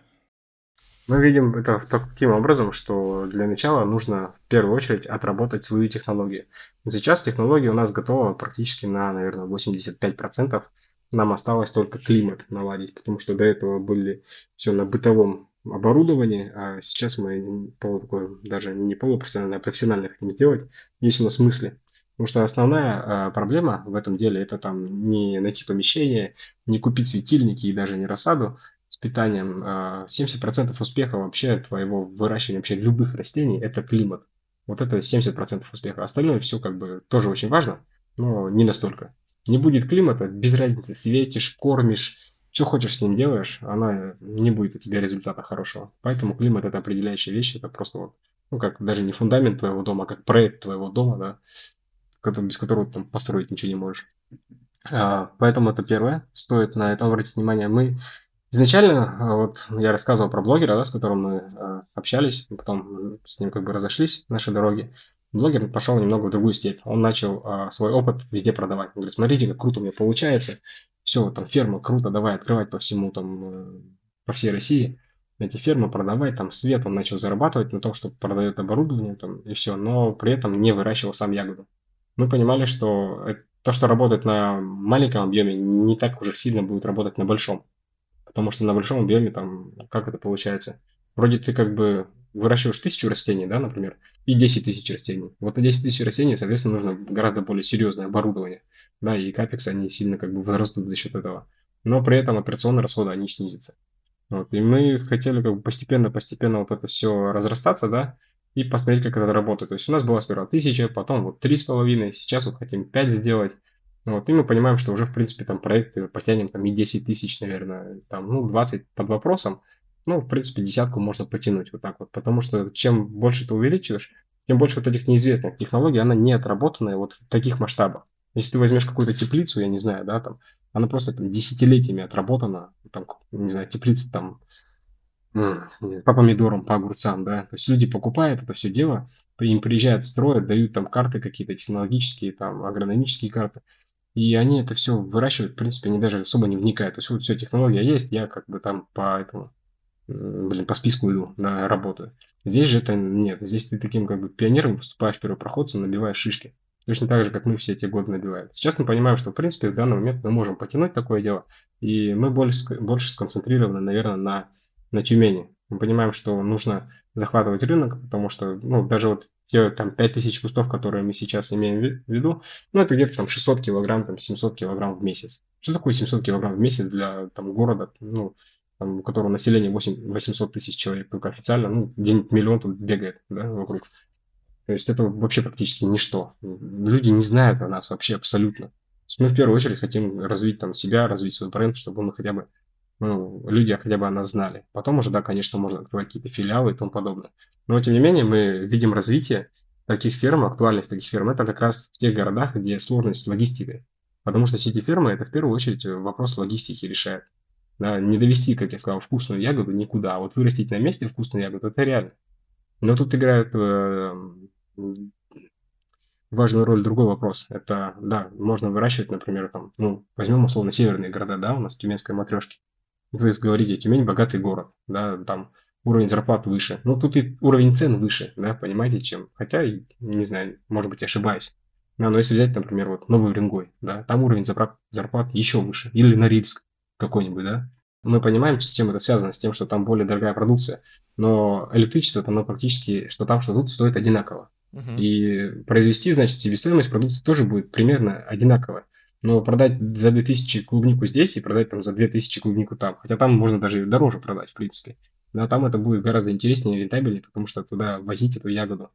Мы видим это таким образом, что для начала нужно в первую очередь отработать свою технологию. Сейчас технология у нас готова практически на, наверное, 85%. Нам осталось только климат наладить, потому что до этого были все на бытовом оборудовании, а сейчас мы полу, даже не полупрофессионально, а профессионально хотим сделать. Есть у нас мысли. Потому что основная э, проблема в этом деле это там не найти помещение, не купить светильники и даже не рассаду, питанием, 70% а, успеха вообще твоего выращивания вообще любых растений – это климат. Вот это 70% успеха. Остальное все как бы тоже очень важно, но не настолько. Не будет климата, без разницы, светишь, кормишь, что хочешь с ним делаешь, она не будет у тебя результата хорошего. Поэтому климат – это определяющая вещь, это просто вот, ну как даже не фундамент твоего дома, а как проект твоего дома, да, без которого ты там построить ничего не можешь. А, поэтому это первое, стоит на это обратить внимание. Мы Изначально, а, вот я рассказывал про блогера, да, с которым мы э, общались, потом с ним как бы разошлись наши дороги. Блогер пошел немного в другую степь. Он начал э, свой опыт везде продавать. Он говорит, смотрите, как круто у меня получается. Все, там ферма, круто, давай открывать по всему, там, э, по всей России. Эти фермы продавать, там свет он начал зарабатывать на том, что продает оборудование там, и все, но при этом не выращивал сам ягоду. Мы понимали, что то, что работает на маленьком объеме, не так уже сильно будет работать на большом. Потому что на большом объеме там, как это получается? Вроде ты как бы выращиваешь тысячу растений, да, например, и 10 тысяч растений. Вот на 10 тысяч растений, соответственно, нужно гораздо более серьезное оборудование. Да, и капексы, они сильно как бы возрастут за счет этого. Но при этом операционные расходы, они снизятся. Вот. И мы хотели как бы постепенно-постепенно вот это все разрастаться, да, и посмотреть, как это работает. То есть у нас была сперва тысяча, потом вот три с половиной, сейчас вот хотим 5 сделать. Вот, и мы понимаем, что уже, в принципе, там проекты потянем там и 10 тысяч, наверное, там, ну, 20 под вопросом. Ну, в принципе, десятку можно потянуть вот так вот. Потому что чем больше ты увеличиваешь, тем больше вот этих неизвестных технологий, она не отработанная вот в таких масштабах. Если ты возьмешь какую-то теплицу, я не знаю, да, там, она просто там десятилетиями отработана, там, не знаю, теплица там по помидорам, по огурцам, да. То есть люди покупают это все дело, им приезжают, строят, дают там карты какие-то технологические, там, агрономические карты. И они это все выращивают, в принципе, они даже особо не вникают. То есть вот все, технология есть, я как бы там по этому, блин, по списку иду, да, работаю. Здесь же это нет. Здесь ты таким как бы пионером поступаешь первопроходцем, набиваешь шишки. Точно так же, как мы все эти годы набиваем. Сейчас мы понимаем, что, в принципе, в данный момент мы можем потянуть такое дело, и мы больше, больше сконцентрированы, наверное, на, на Тюмени. Мы понимаем, что нужно захватывать рынок, потому что, ну, даже вот те там 5000 кустов, которые мы сейчас имеем в виду, ну, это где-то там 600 килограмм, там 700 килограмм в месяц. Что такое 700 килограмм в месяц для там города, ну, там, у которого население 8, 800 тысяч человек, только официально, ну, где-нибудь миллион тут бегает, да, вокруг. То есть это вообще практически ничто. Люди не знают о нас вообще абсолютно. мы в первую очередь хотим развить там себя, развить свой бренд, чтобы мы хотя бы, ну, люди хотя бы о нас знали. Потом уже, да, конечно, можно открывать какие-то филиалы и тому подобное. Но, тем не менее, мы видим развитие таких ферм, актуальность таких ферм, это как раз в тех городах, где сложность с логистикой. Потому что сети фермы это в первую очередь вопрос логистики решает. Да, не довести, как я сказал, вкусную ягоду никуда, а вот вырастить на месте вкусную ягоду, это реально. Но тут играет э, важную роль другой вопрос. Это, да, можно выращивать, например, там, ну, возьмем условно северные города, да, у нас тюменская матрешки. Вы говорите, Тюмень богатый город, да, там уровень зарплат выше. Ну, тут и уровень цен выше, да, понимаете, чем. Хотя, не знаю, может быть, ошибаюсь. Да, но если взять, например, вот Новый Уренгой, да, там уровень зарплат, зарплат еще выше. Или Норильск какой-нибудь, да. Мы понимаем, с чем это связано, с тем, что там более дорогая продукция, но электричество, оно практически, что там, что тут, стоит одинаково. Uh-huh. И произвести, значит, себестоимость продукции тоже будет примерно одинаковая. Но продать за 2000 клубнику здесь и продать там за 2000 клубнику там. Хотя там можно даже дороже продать, в принципе. Но там это будет гораздо интереснее и рентабельнее, потому что туда возить эту ягоду.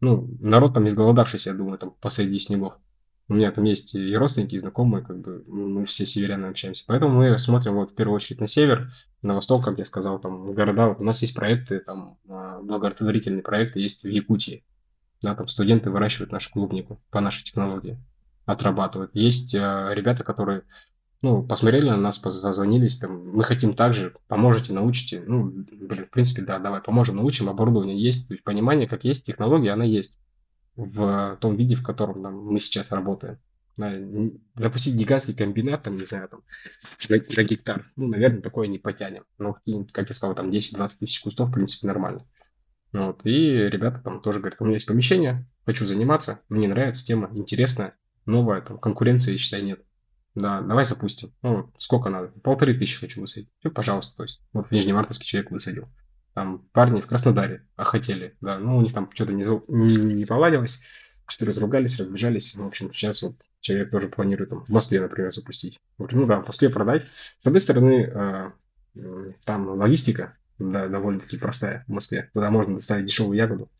Ну, народ там изголодавшийся, я думаю, там посреди снегов. У меня там есть и родственники, и знакомые, как бы мы все северяне общаемся. Поэтому мы смотрим вот в первую очередь на север, на восток, как я сказал, там города. У нас есть проекты, там а, благотворительные проекты есть в Якутии. Да, там студенты выращивают нашу клубнику по нашей технологии, отрабатывают. Есть э, ребята, которые ну, посмотрели на нас, позвонились, там, мы хотим также, поможете, научите. Ну, блин, в принципе, да, давай, поможем, научим, оборудование есть, то есть понимание, как есть технология, она есть в том виде, в котором там, мы сейчас работаем. Запустить гигантский комбинат, там, не знаю, там, за, за гектар, ну, наверное, такое не потянем. Но, как я сказал, там 10-20 тысяч кустов, в принципе, нормально. Вот. И ребята там тоже говорят, у меня есть помещение, хочу заниматься, мне нравится тема, интересная, новая, там, конкуренции, считай, нет. Да, давай запустим. Ну, сколько надо? Полторы тысячи хочу высадить. Все, пожалуйста, то есть. Вот в Нижневартовске человек высадил. Там парни в Краснодаре а хотели, да, ну, у них там что-то не, не, не поладилось, что-то разругались, разбежались. В общем, сейчас вот человек тоже планирует там, в Москве, например, запустить. Вот, ну да, в Москве продать. С одной стороны, э, там логистика да, довольно-таки простая в Москве. Туда можно доставить дешевую ягоду.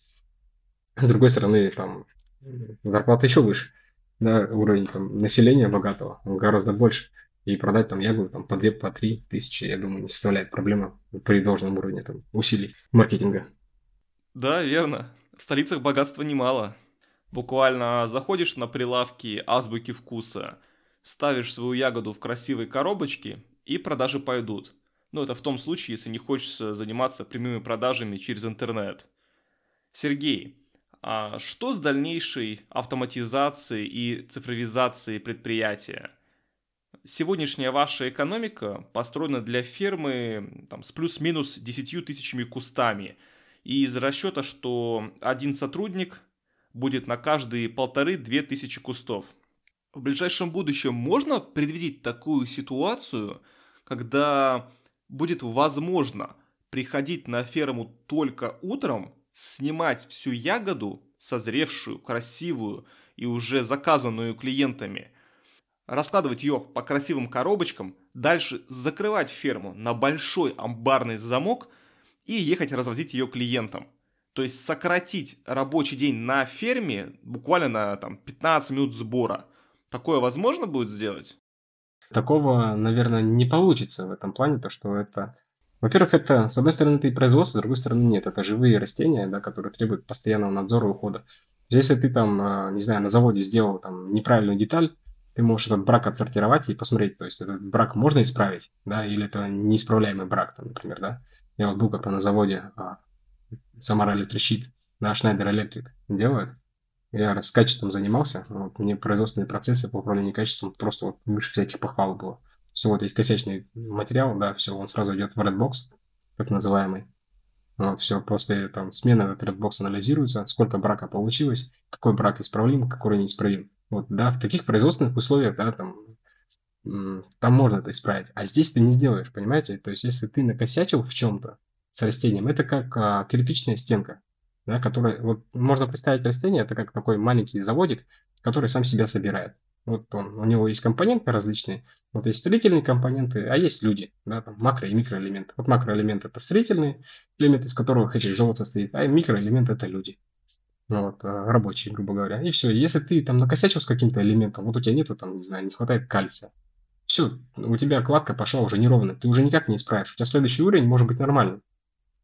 С другой стороны, там зарплата еще выше. Да, уровень там, населения богатого гораздо больше. И продать там ягоду там, по 2 по 3 тысячи, я думаю, не составляет проблемы при должном уровне там, усилий маркетинга. Да, верно. В столицах богатства немало. Буквально заходишь на прилавки азбуки вкуса, ставишь свою ягоду в красивой коробочке, и продажи пойдут. Но это в том случае, если не хочется заниматься прямыми продажами через интернет. Сергей, а что с дальнейшей автоматизацией и цифровизацией предприятия? Сегодняшняя ваша экономика построена для фермы там, с плюс-минус 10 тысячами кустами. И из расчета, что один сотрудник будет на каждые полторы-две тысячи кустов. В ближайшем будущем можно предвидеть такую ситуацию, когда будет возможно приходить на ферму только утром, снимать всю ягоду, созревшую, красивую и уже заказанную клиентами, раскладывать ее по красивым коробочкам, дальше закрывать ферму на большой амбарный замок и ехать развозить ее клиентам. То есть сократить рабочий день на ферме буквально на там, 15 минут сбора. Такое возможно будет сделать? Такого, наверное, не получится в этом плане, то что это... Во-первых, это, с одной стороны, это и производство, с другой стороны, нет. Это живые растения, да, которые требуют постоянного надзора и ухода. Если ты там, а, не знаю, на заводе сделал там неправильную деталь, ты можешь этот брак отсортировать и посмотреть, то есть этот брак можно исправить, да, или это неисправляемый брак, там, например, да. Я вот был как-то на заводе а, Electric Sheet, да, Schneider Electric делают, я с качеством занимался, вот, мне производственные процессы по управлению качеством просто вот выше всяких похвал было. Все, вот есть косячный материал, да, все, он сразу идет в Redbox, так называемый. Вот, все, после там смены этот Redbox анализируется, сколько брака получилось, какой брак исправлим, какой неисправим. Вот, да, в таких производственных условиях, да, там, там можно это исправить. А здесь ты не сделаешь, понимаете? То есть, если ты накосячил в чем-то с растением, это как а, кирпичная стенка да, который, вот можно представить растение, это как такой маленький заводик, который сам себя собирает. Вот он, у него есть компоненты различные, вот есть строительные компоненты, а есть люди, да, там макро- и микроэлементы. Вот макроэлемент это строительный элемент, из которого хоть желоб состоит, а микроэлемент это люди. Ну, вот, а, рабочие, грубо говоря. И все, если ты там накосячил с каким-то элементом, вот у тебя нету там, не знаю, не хватает кальция, все, у тебя кладка пошла уже неровно, ты уже никак не исправишь. У тебя следующий уровень может быть нормальный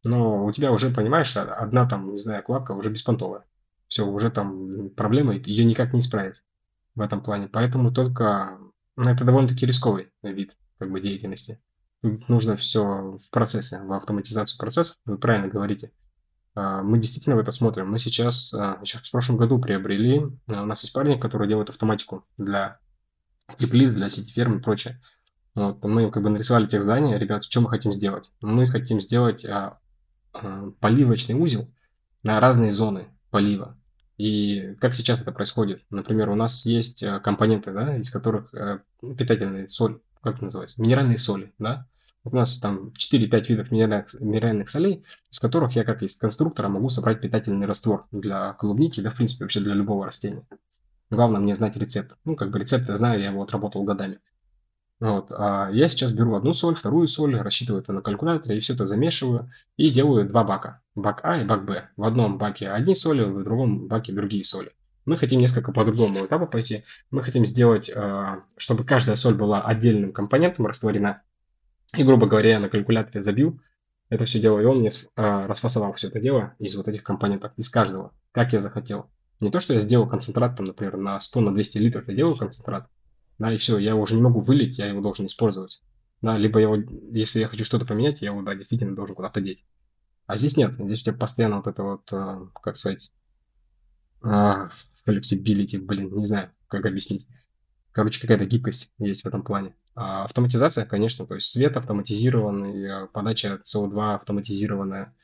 но у тебя уже, понимаешь, одна там, не знаю, кладка уже беспонтовая. Все, уже там проблема, ее никак не исправить в этом плане. Поэтому только, ну, это довольно-таки рисковый вид как бы деятельности. Нужно все в процессе, в автоматизацию процессов, вы правильно говорите. А, мы действительно в это смотрим. Мы сейчас, а, еще в прошлом году приобрели, а, у нас есть парни, которые делают автоматику для теплиц, для сети ферм и прочее. Вот, мы как бы нарисовали тех здания, ребят, что мы хотим сделать? Мы хотим сделать Э, поливочный узел на разные зоны полива. И как сейчас это происходит? Например, у нас есть э, компоненты, да, из которых э, питательные соль, как это называется, минеральные соли, да. У нас там 4-5 видов минеральных, минеральных солей, из которых я как из конструктора могу собрать питательный раствор для клубники, да, в принципе, вообще для любого растения. Главное мне знать рецепт. Ну, как бы рецепт я знаю, я его отработал годами. Вот. А я сейчас беру одну соль, вторую соль, рассчитываю это на калькуляторе, и все это замешиваю, и делаю два бака. Бак А и бак Б. В одном баке одни соли, в другом баке другие соли. Мы хотим несколько по другому этапу пойти. Мы хотим сделать, а, чтобы каждая соль была отдельным компонентом растворена. И, грубо говоря, я на калькуляторе забил это все дело, и он мне а, расфасовал все это дело из вот этих компонентов, из каждого, как я захотел. Не то, что я сделал концентрат, там, например, на 100, на 200 литров, я делаю концентрат, да, и все, я его уже не могу вылить, я его должен использовать. Да, либо я его, если я хочу что-то поменять, я его, да, действительно должен куда-то деть. А здесь нет, здесь у тебя постоянно вот это вот, э, как сказать, э, flexibility, блин, не знаю, как объяснить. Короче, какая-то гибкость есть в этом плане. А автоматизация, конечно, то есть свет автоматизированный, э, подача СО2 автоматизированная.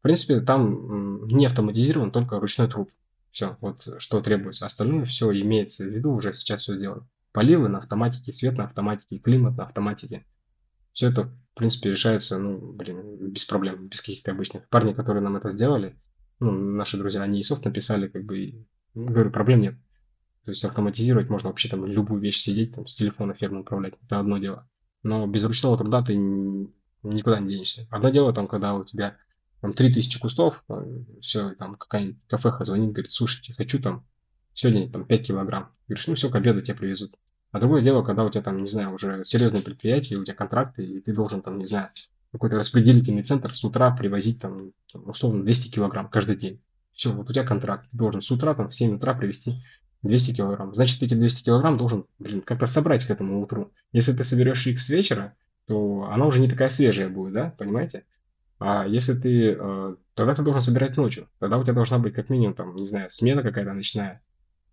В принципе, там не автоматизирован, только ручной труд. Все, вот что требуется. Остальное все имеется в виду, уже сейчас все сделано. Поливы на автоматике, свет на автоматике, климат на автоматике. Все это, в принципе, решается, ну, блин, без проблем, без каких-то обычных. Парни, которые нам это сделали, ну, наши друзья, они и софт написали, как бы, ну, говорю, проблем нет. То есть автоматизировать можно вообще там любую вещь сидеть, там, с телефона ферму управлять, это одно дело. Но без ручного труда ты никуда не денешься. Одно дело там, когда у тебя там 3000 кустов, все, там какая-нибудь кафеха звонит, говорит, слушайте, хочу там сегодня там 5 килограмм. Говоришь, ну все, к обеду тебе привезут. А другое дело, когда у тебя там, не знаю, уже серьезное предприятие, у тебя контракты, и ты должен там, не знаю, какой-то распределительный центр с утра привозить там, условно, 200 килограмм каждый день. Все, вот у тебя контракт. Ты должен с утра там в 7 утра привезти 200 килограмм. Значит, эти 200 килограмм должен, блин, как-то собрать к этому утру. Если ты соберешь их с вечера, то она уже не такая свежая будет, да, понимаете? А если ты, э, тогда ты должен собирать ночью. Тогда у тебя должна быть как минимум, там, не знаю, смена какая-то ночная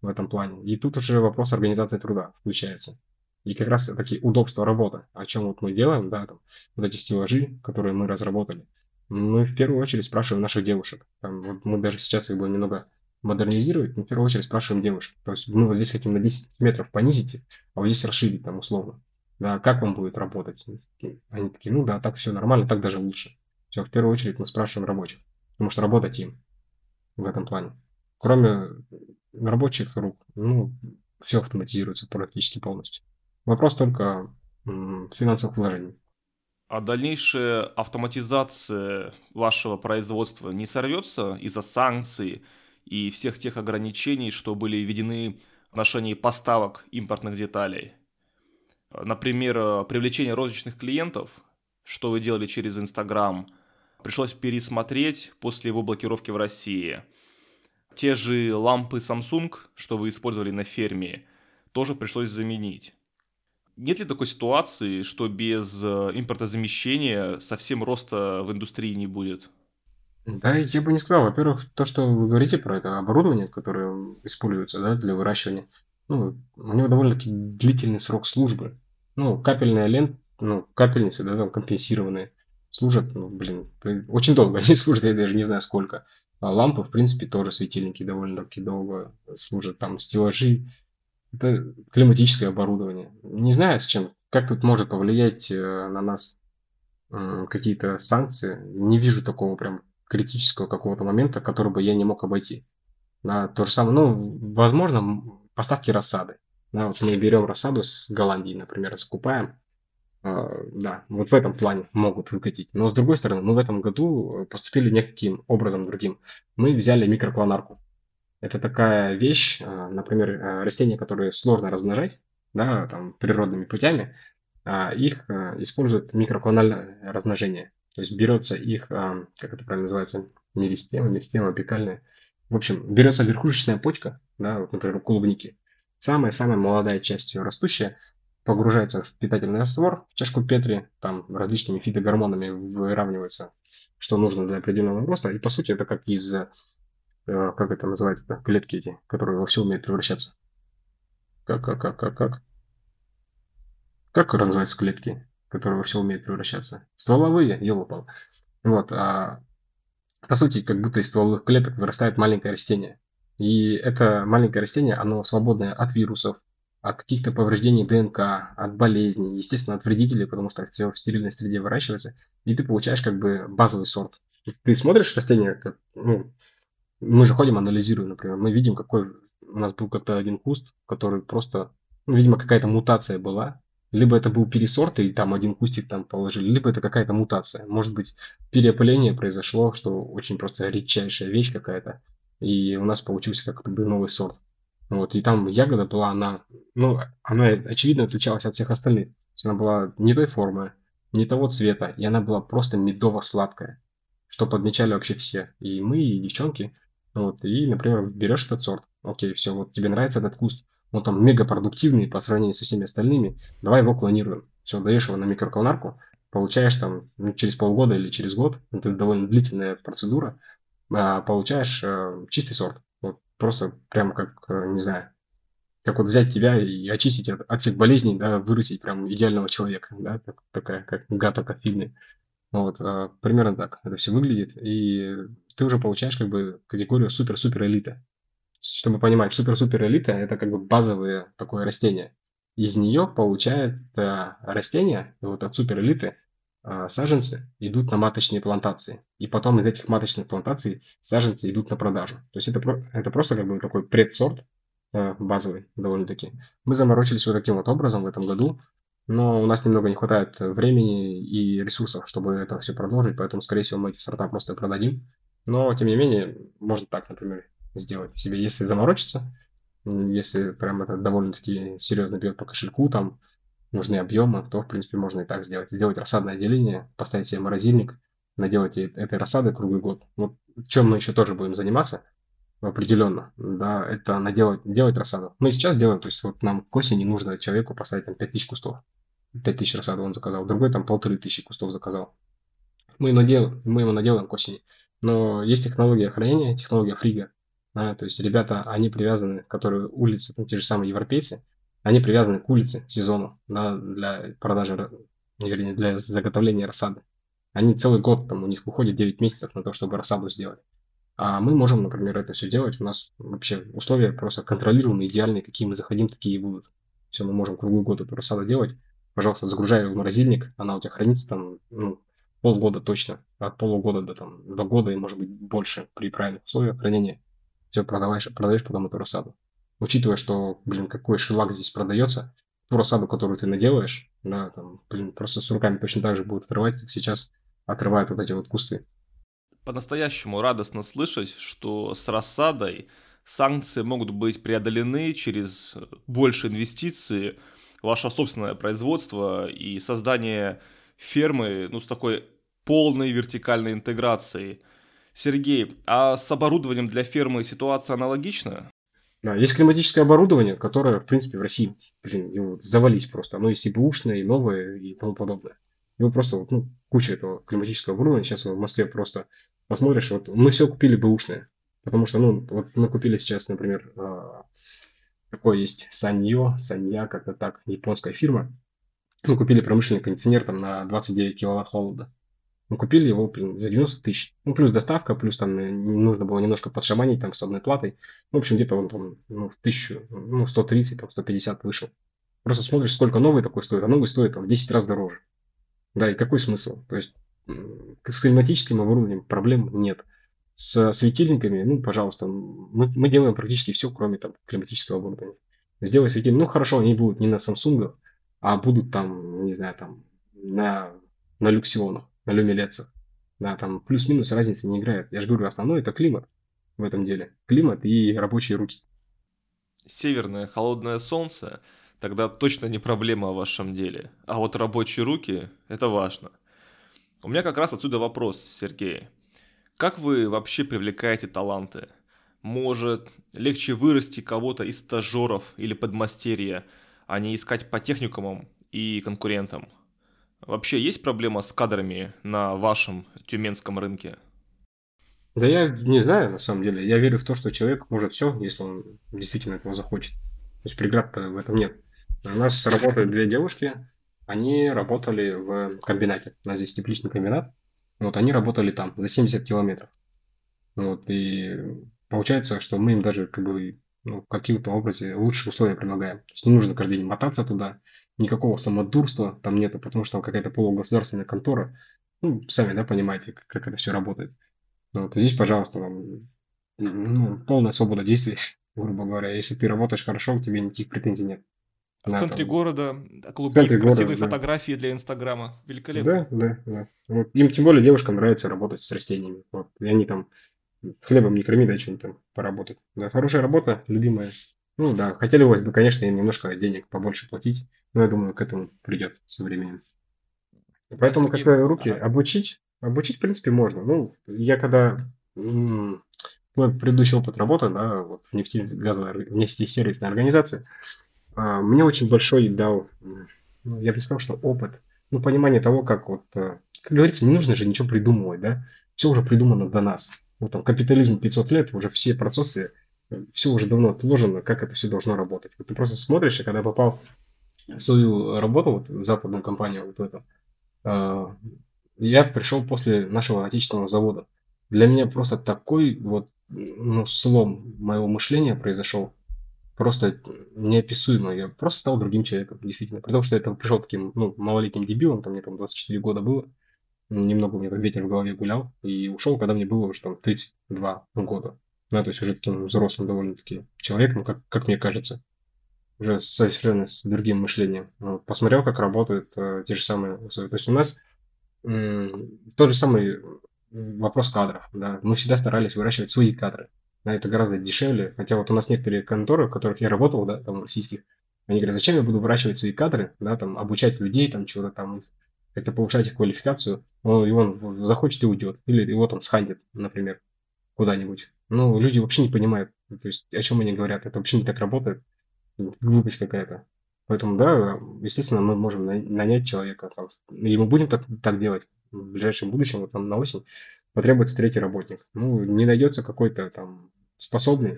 в этом плане. И тут уже вопрос организации труда включается. И как раз такие удобства работы, о чем вот мы делаем, да, там, вот эти стеллажи, которые мы разработали, мы в первую очередь спрашиваем наших девушек. Там, вот мы даже сейчас их будем немного модернизировать, но в первую очередь спрашиваем девушек. То есть мы вот здесь хотим на 10 метров понизить а вот здесь расширить там условно. Да, как вам будет работать? Они такие, ну да, так все нормально, так даже лучше. Все, в первую очередь мы спрашиваем рабочих, потому что работать им в этом плане. Кроме рабочих рук, ну, все автоматизируется практически полностью. Вопрос только финансовых вложений. А дальнейшая автоматизация вашего производства не сорвется из-за санкций и всех тех ограничений, что были введены в отношении поставок импортных деталей? Например, привлечение розничных клиентов, что вы делали через Инстаграм, пришлось пересмотреть после его блокировки в России – те же лампы Samsung, что вы использовали на ферме, тоже пришлось заменить. Нет ли такой ситуации, что без э, импортозамещения совсем роста в индустрии не будет? Да, я бы не сказал. Во-первых, то, что вы говорите про это оборудование, которое используется да, для выращивания, ну, у него довольно-таки длительный срок службы. Ну, капельная лента, ну, капельницы, да, там компенсированные, служат, ну, блин, очень долго они служат, я даже не знаю сколько. А лампы, в принципе, тоже светильники довольно-таки долго служат. Там стеллажи. Это климатическое оборудование. Не знаю, с чем, как тут может повлиять э, на нас какие-то санкции. Не вижу такого прям критического какого-то момента, который бы я не мог обойти. На то же самое, ну, возможно, поставки рассады. Да, вот мы берем рассаду с Голландии, например, закупаем, да, вот в этом плане могут выкатить. Но с другой стороны, мы в этом году поступили неким образом другим. Мы взяли микроклонарку. Это такая вещь, а, например, а, растения, которые сложно размножать, да, там, природными путями, их используют микроклональное размножение. То есть берется их, как это правильно называется, меристема, меристема апикальная. В общем, берется верхушечная почка, да, вот, например, клубники. Самая-самая молодая часть ее растущая, погружается в питательный раствор, в чашку Петри, там различными фитогормонами выравнивается, что нужно для определенного роста. И по сути это как из, э, как это называется, клетки эти, которые во все умеют превращаться. Как, как, как, как, как? Как называются клетки, которые во все умеют превращаться? Стволовые, елопал. Вот, а по сути, как будто из стволовых клеток вырастает маленькое растение. И это маленькое растение, оно свободное от вирусов, от каких-то повреждений ДНК, от болезней, естественно, от вредителей, потому что все в стерильной среде выращивается, и ты получаешь как бы базовый сорт. Ты смотришь растение, как, ну, мы же ходим, анализируем, например, мы видим, какой у нас был как-то один куст, который просто, ну, видимо, какая-то мутация была. Либо это был пересорт, и там один кустик там положили, либо это какая-то мутация. Может быть, переопыление произошло, что очень просто редчайшая вещь какая-то, и у нас получился как бы новый сорт. Вот, и там ягода была, она, ну, она очевидно отличалась от всех остальных. Она была не той формы, не того цвета, и она была просто медово-сладкая, что подмечали вообще все. И мы, и девчонки. Вот, и, например, берешь этот сорт. Окей, все, вот тебе нравится этот куст, он там мега продуктивный по сравнению со всеми остальными, давай его клонируем. Все, даешь его на микроколонарку, получаешь там ну, через полгода или через год, это довольно длительная процедура, а, получаешь э, чистый сорт. Вот просто прям как, э, не знаю, как вот взять тебя и очистить от, от всех болезней, да, вырастить прям идеального человека, да, так, такая, как гата, фильме. Вот, а, примерно так это все выглядит, и ты уже получаешь как бы категорию супер-супер элита. Чтобы понимать, супер-супер элита это как бы базовое такое растение. Из нее получает э, растение, вот от супер элиты, э, саженцы идут на маточные плантации. И потом из этих маточных плантаций саженцы идут на продажу. То есть это, это просто как бы такой предсорт, Э, базовый довольно-таки. Мы заморочились вот таким вот образом в этом году, но у нас немного не хватает времени и ресурсов, чтобы это все продолжить, поэтому, скорее всего, мы эти сорта просто продадим. Но, тем не менее, можно так, например, сделать себе, если заморочиться, если прям это довольно-таки серьезно бьет по кошельку, там нужны объемы, то, в принципе, можно и так сделать. Сделать рассадное отделение, поставить себе морозильник, наделать этой рассады круглый год. Вот чем мы еще тоже будем заниматься – определенно, да, это наделать, делать рассаду. Мы сейчас делаем, то есть вот нам к осени нужно человеку поставить там 5000 кустов. 5000 рассаду он заказал, другой там полторы тысячи кустов заказал. Мы, надел, мы его наделаем к осени. Но есть технология хранения, технология фрига. Да, то есть ребята, они привязаны, которые улицы, ну, те же самые европейцы, они привязаны к улице, сезону, да, для продажи, вернее, для заготовления рассады. Они целый год, там у них уходит 9 месяцев на то, чтобы рассаду сделать. А мы можем, например, это все делать. У нас вообще условия просто контролируемые, идеальные, какие мы заходим, такие и будут. Все, мы можем круглый год эту рассаду делать. Пожалуйста, загружай ее в морозильник, она у тебя хранится там ну, полгода точно, от полугода до, там, до года и может быть больше при правильных условиях хранения. Все, продаваешь, продаешь потом эту рассаду. Учитывая, что, блин, какой шелак здесь продается, ту рассаду, которую ты наделаешь, да, там, блин, просто с руками точно так же будут отрывать, как сейчас отрывают вот эти вот кусты по-настоящему радостно слышать, что с рассадой санкции могут быть преодолены через больше инвестиций, ваше собственное производство и создание фермы ну, с такой полной вертикальной интеграцией. Сергей, а с оборудованием для фермы ситуация аналогична? Да, есть климатическое оборудование, которое, в принципе, в России, блин, его завались просто. Оно и бэушное, и новое, и тому подобное. Его просто, ну, куча этого климатического оборудования. Сейчас в Москве просто посмотришь, вот мы все купили бэушное. Потому что, ну, вот мы купили сейчас, например, а, такой есть Саньо, Санья, как-то так, японская фирма. Мы купили промышленный кондиционер там на 29 киловатт холода. Мы купили его за 90 тысяч. Ну, плюс доставка, плюс там э, нужно было немножко подшаманить там с одной платой. В общем, где-то он там, ну, в тысячу, ну, 130, там, 150 вышел. Просто смотришь, сколько новый такой стоит, а новый стоит там, в 10 раз дороже. Да, и какой смысл? То есть с климатическим оборудованием проблем нет. С светильниками, ну, пожалуйста, мы, мы делаем практически все, кроме там климатического оборудования. Сделай светильник, ну, хорошо, они будут не на Samsung, а будут там, не знаю, там, на, на люксионах, на люмилецах. Да, там плюс-минус разницы не играет. Я же говорю, основное это климат в этом деле. Климат и рабочие руки. Северное холодное солнце тогда точно не проблема в вашем деле. А вот рабочие руки – это важно – у меня как раз отсюда вопрос, Сергей. Как вы вообще привлекаете таланты? Может, легче вырасти кого-то из стажеров или подмастерья, а не искать по техникумам и конкурентам? Вообще есть проблема с кадрами на вашем тюменском рынке? Да я не знаю, на самом деле. Я верю в то, что человек может все, если он действительно этого захочет. То есть преград в этом нет. У нас работают две девушки, они работали в комбинате. У нас здесь тепличный комбинат. Вот они работали там за 70 километров. Вот, и получается, что мы им даже как бы ну, каким-то образе лучшие условия предлагаем. То есть не нужно каждый день мотаться туда, никакого самодурства там нету, потому что там какая-то полугосударственная контора. Ну, сами, да, понимаете, как, как это все работает. Вот, здесь, пожалуйста, вам ну, полная свобода действий. грубо говоря. Если ты работаешь хорошо, у тебя никаких претензий нет. А в центре там. города клубники, центре города, красивые да. фотографии для Инстаграма. Великолепно. Да, да, да. Вот. Им тем более девушкам нравится работать с растениями. Вот. И они там хлебом не корми, да, что-нибудь там поработать. Да, хорошая работа, любимая. Ну да, хотели бы, конечно, им немножко денег побольше платить, но я думаю, к этому придет со временем. Поэтому, как руки, ага. обучить, обучить, в принципе, можно. Ну, я когда м, мой предыдущий опыт работы, да, вот в нефтегазовой, ор- нефтесервисной организации, а, мне очень большой дал, ну, я бы сказал, что опыт, ну, понимание того, как вот, э, как говорится, не нужно же ничего придумывать, да, все уже придумано до нас. Вот там капитализм 500 лет, уже все процессы, все уже давно отложено, как это все должно работать. Вот ты просто смотришь, и когда попал в свою работу, вот в западную компанию, вот эту, а, я пришел после нашего отечественного завода. Для меня просто такой вот, ну, слом моего мышления произошел, просто неописуемо. Я просто стал другим человеком, действительно. При том, что я пришел таким, ну, малолетним дебилом, там мне там 24 года было, немного у меня там ветер в голове гулял, и ушел, когда мне было уже там 32 года. Да, то есть уже таким взрослым довольно-таки человеком, как, как мне кажется. Уже совершенно с другим мышлением. Вот, Посмотрел, как работают э, те же самые условия. То есть у нас тот же самый вопрос кадров. Да. Мы всегда старались выращивать свои кадры. Да, это гораздо дешевле. Хотя вот у нас некоторые конторы, в которых я работал, да, там российских, они говорят, зачем я буду выращивать свои кадры, да, там, обучать людей, там, чего-то там, как-то повышать их квалификацию, ну, и он захочет и уйдет. Или его там схантит, например, куда-нибудь. Ну, люди вообще не понимают, то есть, о чем они говорят. Это вообще не так работает. Глупость какая-то. Поэтому, да, естественно, мы можем на- нанять человека, там, и мы будем так, так делать в ближайшем будущем, вот там на осень, потребуется третий работник. Ну, не найдется какой-то там способный.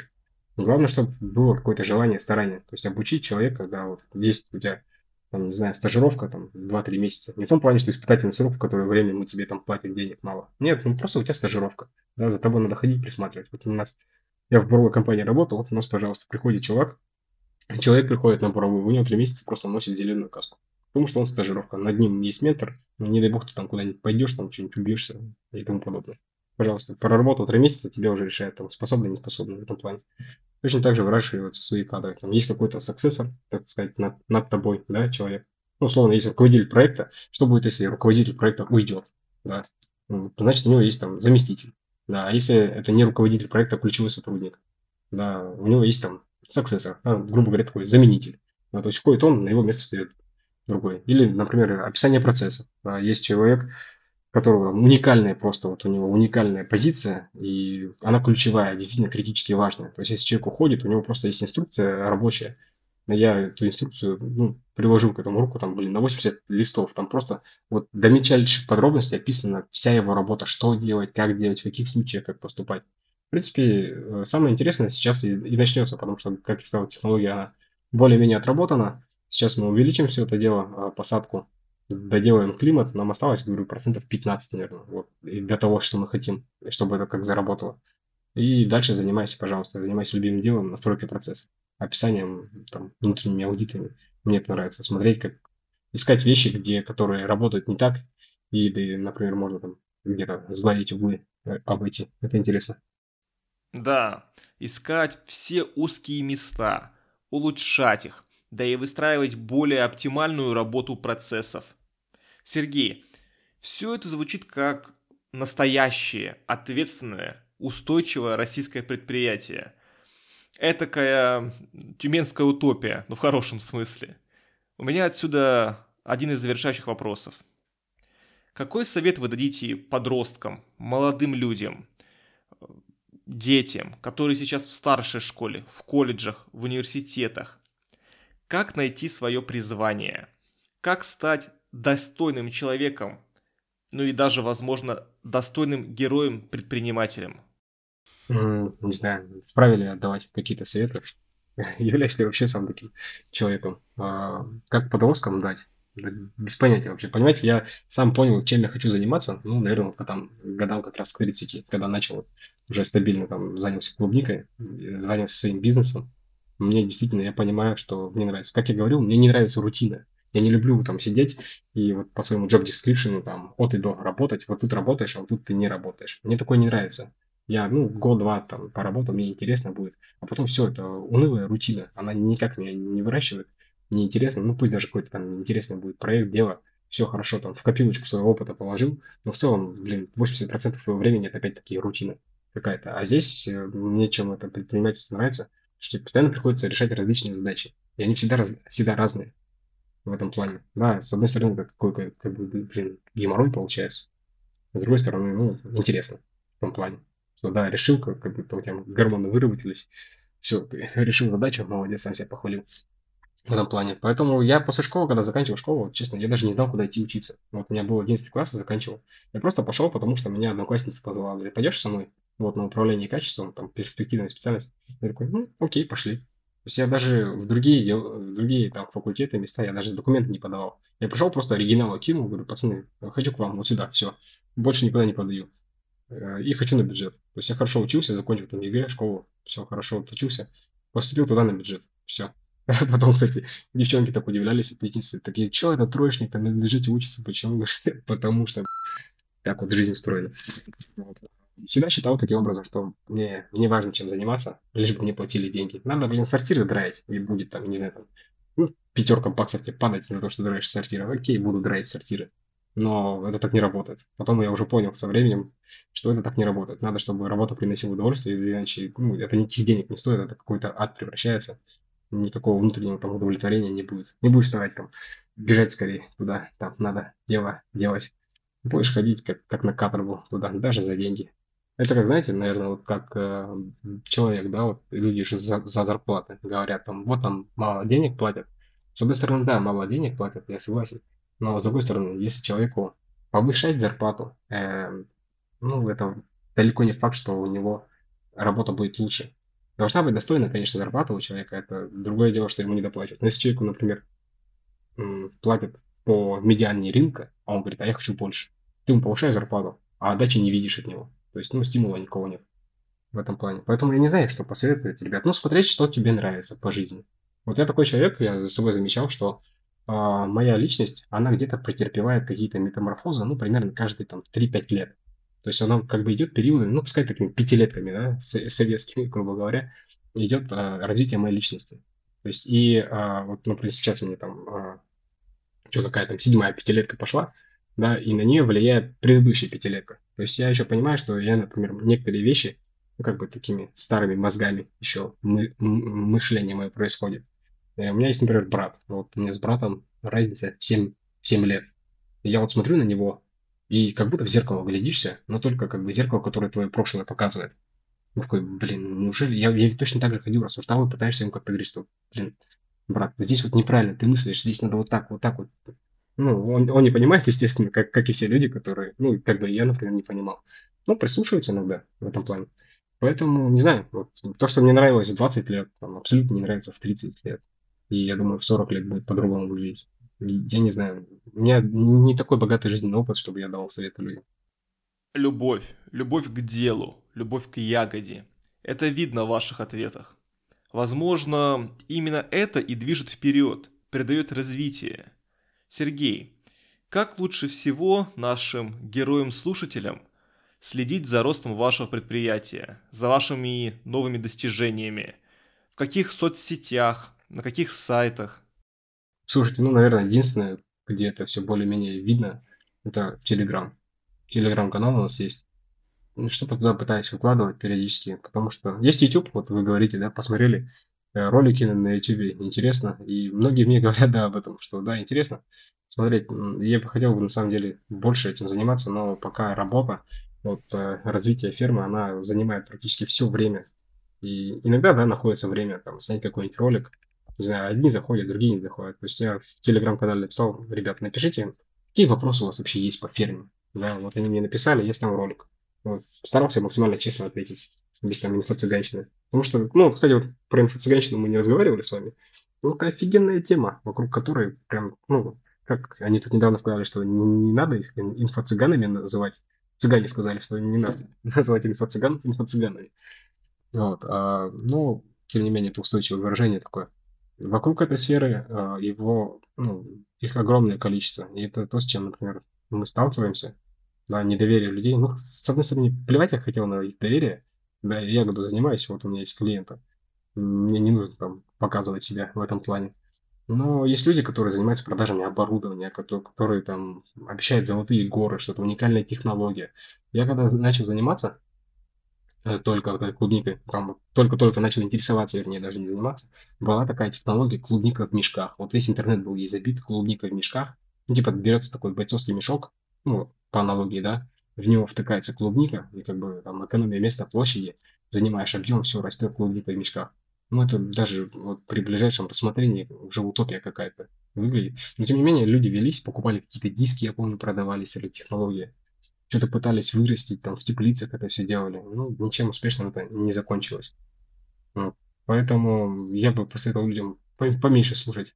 Главное, чтобы было какое-то желание, старание. То есть обучить человека, да, вот есть у тебя, там, не знаю, стажировка, там, 2-3 месяца. Не в том плане, что испытательный срок, в которое время мы тебе там платят денег мало. Нет, ну просто у тебя стажировка. Да, за тобой надо ходить, присматривать. Вот у нас, я в буровой компании работал, вот у нас, пожалуйста, приходит чувак, Человек приходит на буровую, у него три месяца просто носит зеленую каску. Потому что он стажировка. Над ним есть ментор. Не дай бог ты там куда-нибудь пойдешь, там что-нибудь убьешься и тому подобное. Пожалуйста, проработал три месяца, тебя уже решает, там, способный, не способный в этом плане. Точно так же выращиваются свои кадры. Там есть какой-то саксессор, так сказать, над, над тобой, да, человек. Ну, условно, есть руководитель проекта. Что будет, если руководитель проекта уйдет? Да? Ну, значит, у него есть там заместитель. Да, а если это не руководитель проекта, а ключевой сотрудник, да, у него есть там successor, да, грубо говоря, такой заменитель. Да, то есть входит он, на его место встает другой. Или, например, описание процесса. Да, есть человек, которого уникальная просто, вот у него уникальная позиция, и она ключевая, действительно критически важная. То есть, если человек уходит, у него просто есть инструкция рабочая, я эту инструкцию ну, приложил к этому руку, там, блин, на 80 листов, там просто вот до мельчайших подробностей описана вся его работа, что делать, как делать, в каких случаях, как поступать. В принципе, э, самое интересное сейчас и, и начнется, потому что, как я сказал, технология более-менее отработана. Сейчас мы увеличим все это дело, а, посадку, доделаем климат, нам осталось, говорю, процентов 15, наверное, вот, и для того, что мы хотим, чтобы это как заработало. И дальше занимайся, пожалуйста, занимайся любимым делом, настройкой процесса, описанием, там, внутренними аудитами. Мне это нравится, смотреть, как искать вещи, где, которые работают не так, и, да, например, можно там где-то сгладить углы, э, обойти. Это интересно. Да, искать все узкие места, улучшать их, да и выстраивать более оптимальную работу процессов. Сергей, все это звучит как настоящее, ответственное, устойчивое российское предприятие. Этакая тюменская утопия, но в хорошем смысле. У меня отсюда один из завершающих вопросов. Какой совет вы дадите подросткам, молодым людям, детям, которые сейчас в старшей школе, в колледжах, в университетах? Как найти свое призвание? Как стать достойным человеком, ну и даже, возможно, достойным героем-предпринимателем? М, Не знаю, вправе ли отдавать какие-то советы? Являюсь ли вообще сам таким человеком? А, Как подросткам дать? Без понятия вообще. Понимаете, я сам понял, чем я хочу заниматься. Ну, наверное, там годам как раз к 30, когда начал вот уже стабильно там занялся клубникой, занялся своим бизнесом. Мне действительно, я понимаю, что мне нравится. Как я говорил, мне не нравится рутина. Я не люблю там сидеть и вот по своему job description там от и до работать. Вот тут работаешь, а вот тут ты не работаешь. Мне такое не нравится. Я, ну, год-два там поработал, мне интересно будет. А потом все, это унылая рутина. Она никак меня не выращивает, не интересно. Ну, пусть даже какой-то там интересный будет проект, дело. Все хорошо, там, в копилочку своего опыта положил. Но в целом, блин, 80% своего времени это опять-таки рутина какая-то. А здесь э, мне чем это предпринимательство нравится, что постоянно приходится решать различные задачи. И они всегда, раз, всегда разные в этом плане. Да, с одной стороны, это какой-то, как бы, блин, геморрой получается. С другой стороны, ну, интересно в том плане. Что, да, решил, как, как будто у тебя гормоны выработались. Все, ты решил задачу, молодец, сам себя похвалил в этом плане. Поэтому я после школы, когда заканчивал школу, честно, я даже не знал, куда идти учиться. Вот у меня был 11 класс, я заканчивал. Я просто пошел, потому что меня одноклассница позвала. Говорит, пойдешь со мной? Вот на управление качеством, там, перспективная специальность. Я такой, ну, окей, пошли. То есть я даже в другие, в другие там факультеты, места, я даже документы не подавал. Я пришел, просто оригинал кинул, говорю, пацаны, хочу к вам, вот сюда, все. Больше никуда не подаю. Э, и хочу на бюджет. То есть я хорошо учился, закончил там ЕГЭ, школу, все хорошо учился, поступил туда на бюджет, все. Потом, кстати, девчонки так удивлялись, отличницы, такие, что это троечник, там на бюджете учится, почему? Потому что так вот жизнь устроена. Всегда считал таким образом, что мне не важно, чем заниматься, лишь бы мне платили деньги. Надо, блин, сортиры драить, и будет там, не знаю, там, ну, пятерка баксов тебе падать за то, что драешь сортиры. Окей, буду драить сортиры. Но это так не работает. Потом я уже понял со временем, что это так не работает. Надо, чтобы работа приносила удовольствие, иначе ну, это никаких денег не стоит, это какой-то ад превращается. Никакого внутреннего там удовлетворения не будет. Не будешь старать там бежать скорее туда, там надо дело делать. Будешь ходить как, как на каторгу туда, даже за деньги. Это как, знаете, наверное, вот как э, человек, да, вот люди же за, за зарплаты говорят, там, вот там мало денег платят. С одной стороны, да, мало денег платят, я согласен. Но с другой стороны, если человеку повышать зарплату, э, ну, это далеко не факт, что у него работа будет лучше. Должна быть достойная, конечно, зарплата у человека. Это другое дело, что ему не доплачивают. Но если человеку, например, платят по медиане рынка, а он говорит, а я хочу больше. Ты ему повышаешь зарплату, а отдачи не видишь от него. То есть, ну, стимула никого нет в этом плане. Поэтому я не знаю, что посоветовать, ребят. Ну, смотреть, что тебе нравится по жизни. Вот я такой человек, я за собой замечал, что а, моя личность, она где-то претерпевает какие-то метаморфозы, ну, примерно каждые там 3-5 лет. То есть она как бы идет периоды, ну, пускай такими пятилетками, да, советскими, грубо говоря, идет а, развитие моей личности. То есть и а, вот, например, сейчас у меня там, а, что какая там седьмая пятилетка пошла, да, и на нее влияет предыдущая пятилетка. То есть я еще понимаю, что я, например, некоторые вещи, ну, как бы такими старыми мозгами еще мы, мышление мое происходит. Э, у меня есть, например, брат. Вот у меня с братом разница 7, 7 лет. И я вот смотрю на него, и как будто в зеркало глядишься, но только как бы зеркало, которое твое прошлое показывает. Ну, такой, блин, неужели? Я, я точно так же ходил, рассуждал и пытаешься ему как-то говорить, что, блин, брат, здесь вот неправильно, ты мыслишь, здесь надо вот так, вот так вот. Ну, он, он не понимает, естественно, как, как и все люди, которые, ну, как бы я, например, не понимал. Ну, прислушивается иногда в этом плане. Поэтому, не знаю, вот, то, что мне нравилось в 20 лет, там, абсолютно не нравится в 30 лет. И я думаю, в 40 лет будет по-другому выглядеть. Я не знаю, у меня не такой богатый жизненный опыт, чтобы я давал советы людям. Любовь. Любовь к делу. Любовь к ягоде. Это видно в ваших ответах. Возможно, именно это и движет вперед, придает развитие. Сергей, как лучше всего нашим героям-слушателям следить за ростом вашего предприятия, за вашими новыми достижениями? В каких соцсетях, на каких сайтах? Слушайте, ну, наверное, единственное, где это все более-менее видно, это Telegram. Телеграм-канал у нас есть. Ну, что-то туда пытаюсь выкладывать периодически, потому что есть YouTube, вот вы говорите, да, посмотрели э, ролики на YouTube, интересно, и многие мне говорят, да, об этом, что да, интересно смотреть. Я бы хотел бы, на самом деле, больше этим заниматься, но пока работа, вот э, развитие фермы, она занимает практически все время. И иногда, да, находится время там снять какой-нибудь ролик, не знаю, одни заходят, другие не заходят. То есть я в телеграм-канале написал, ребят, напишите, какие вопросы у вас вообще есть по ферме. Да, вот они мне написали, я снял ролик. Вот, старался максимально честно ответить, без там инфо-цыганщины. Потому что, ну, кстати, вот про инфо-цыганщину мы не разговаривали с вами. Ну, это офигенная тема, вокруг которой прям, ну, как они тут недавно сказали, что не, не надо их инфо-цыганами называть. Цыгане сказали, что не надо называть инфо-цыган инфо-цыганами. Вот, а, ну, тем не менее, это устойчивое выражение такое. Вокруг этой сферы а, его, ну, их огромное количество. И это то, с чем, например, мы сталкиваемся. да, недоверие людей. Ну, с одной стороны, плевать я хотел на их доверие. Да, я году занимаюсь, вот у меня есть клиенты. Мне не нужно там показывать себя в этом плане. Но есть люди, которые занимаются продажами оборудования, которые, которые там обещают золотые горы, что-то уникальная технология. Я когда начал заниматься, только вот клубникой, там только-только начал интересоваться, вернее, даже не заниматься, была такая технология клубника в мешках. Вот весь интернет был ей забит клубникой в мешках. Ну, типа берется такой бойцовский мешок, ну, по аналогии, да, в него втыкается клубника, и как бы там экономия места, площади, занимаешь объем, все, растет клубника в мешках. Ну, это даже вот при ближайшем рассмотрении уже утопия какая-то выглядит. Но, тем не менее, люди велись, покупали какие-то диски, я помню, продавались, или технологии. Что-то пытались вырастить, там, в теплицах это все делали. Ну, ничем успешным это не закончилось. Поэтому я бы посоветовал людям поменьше слушать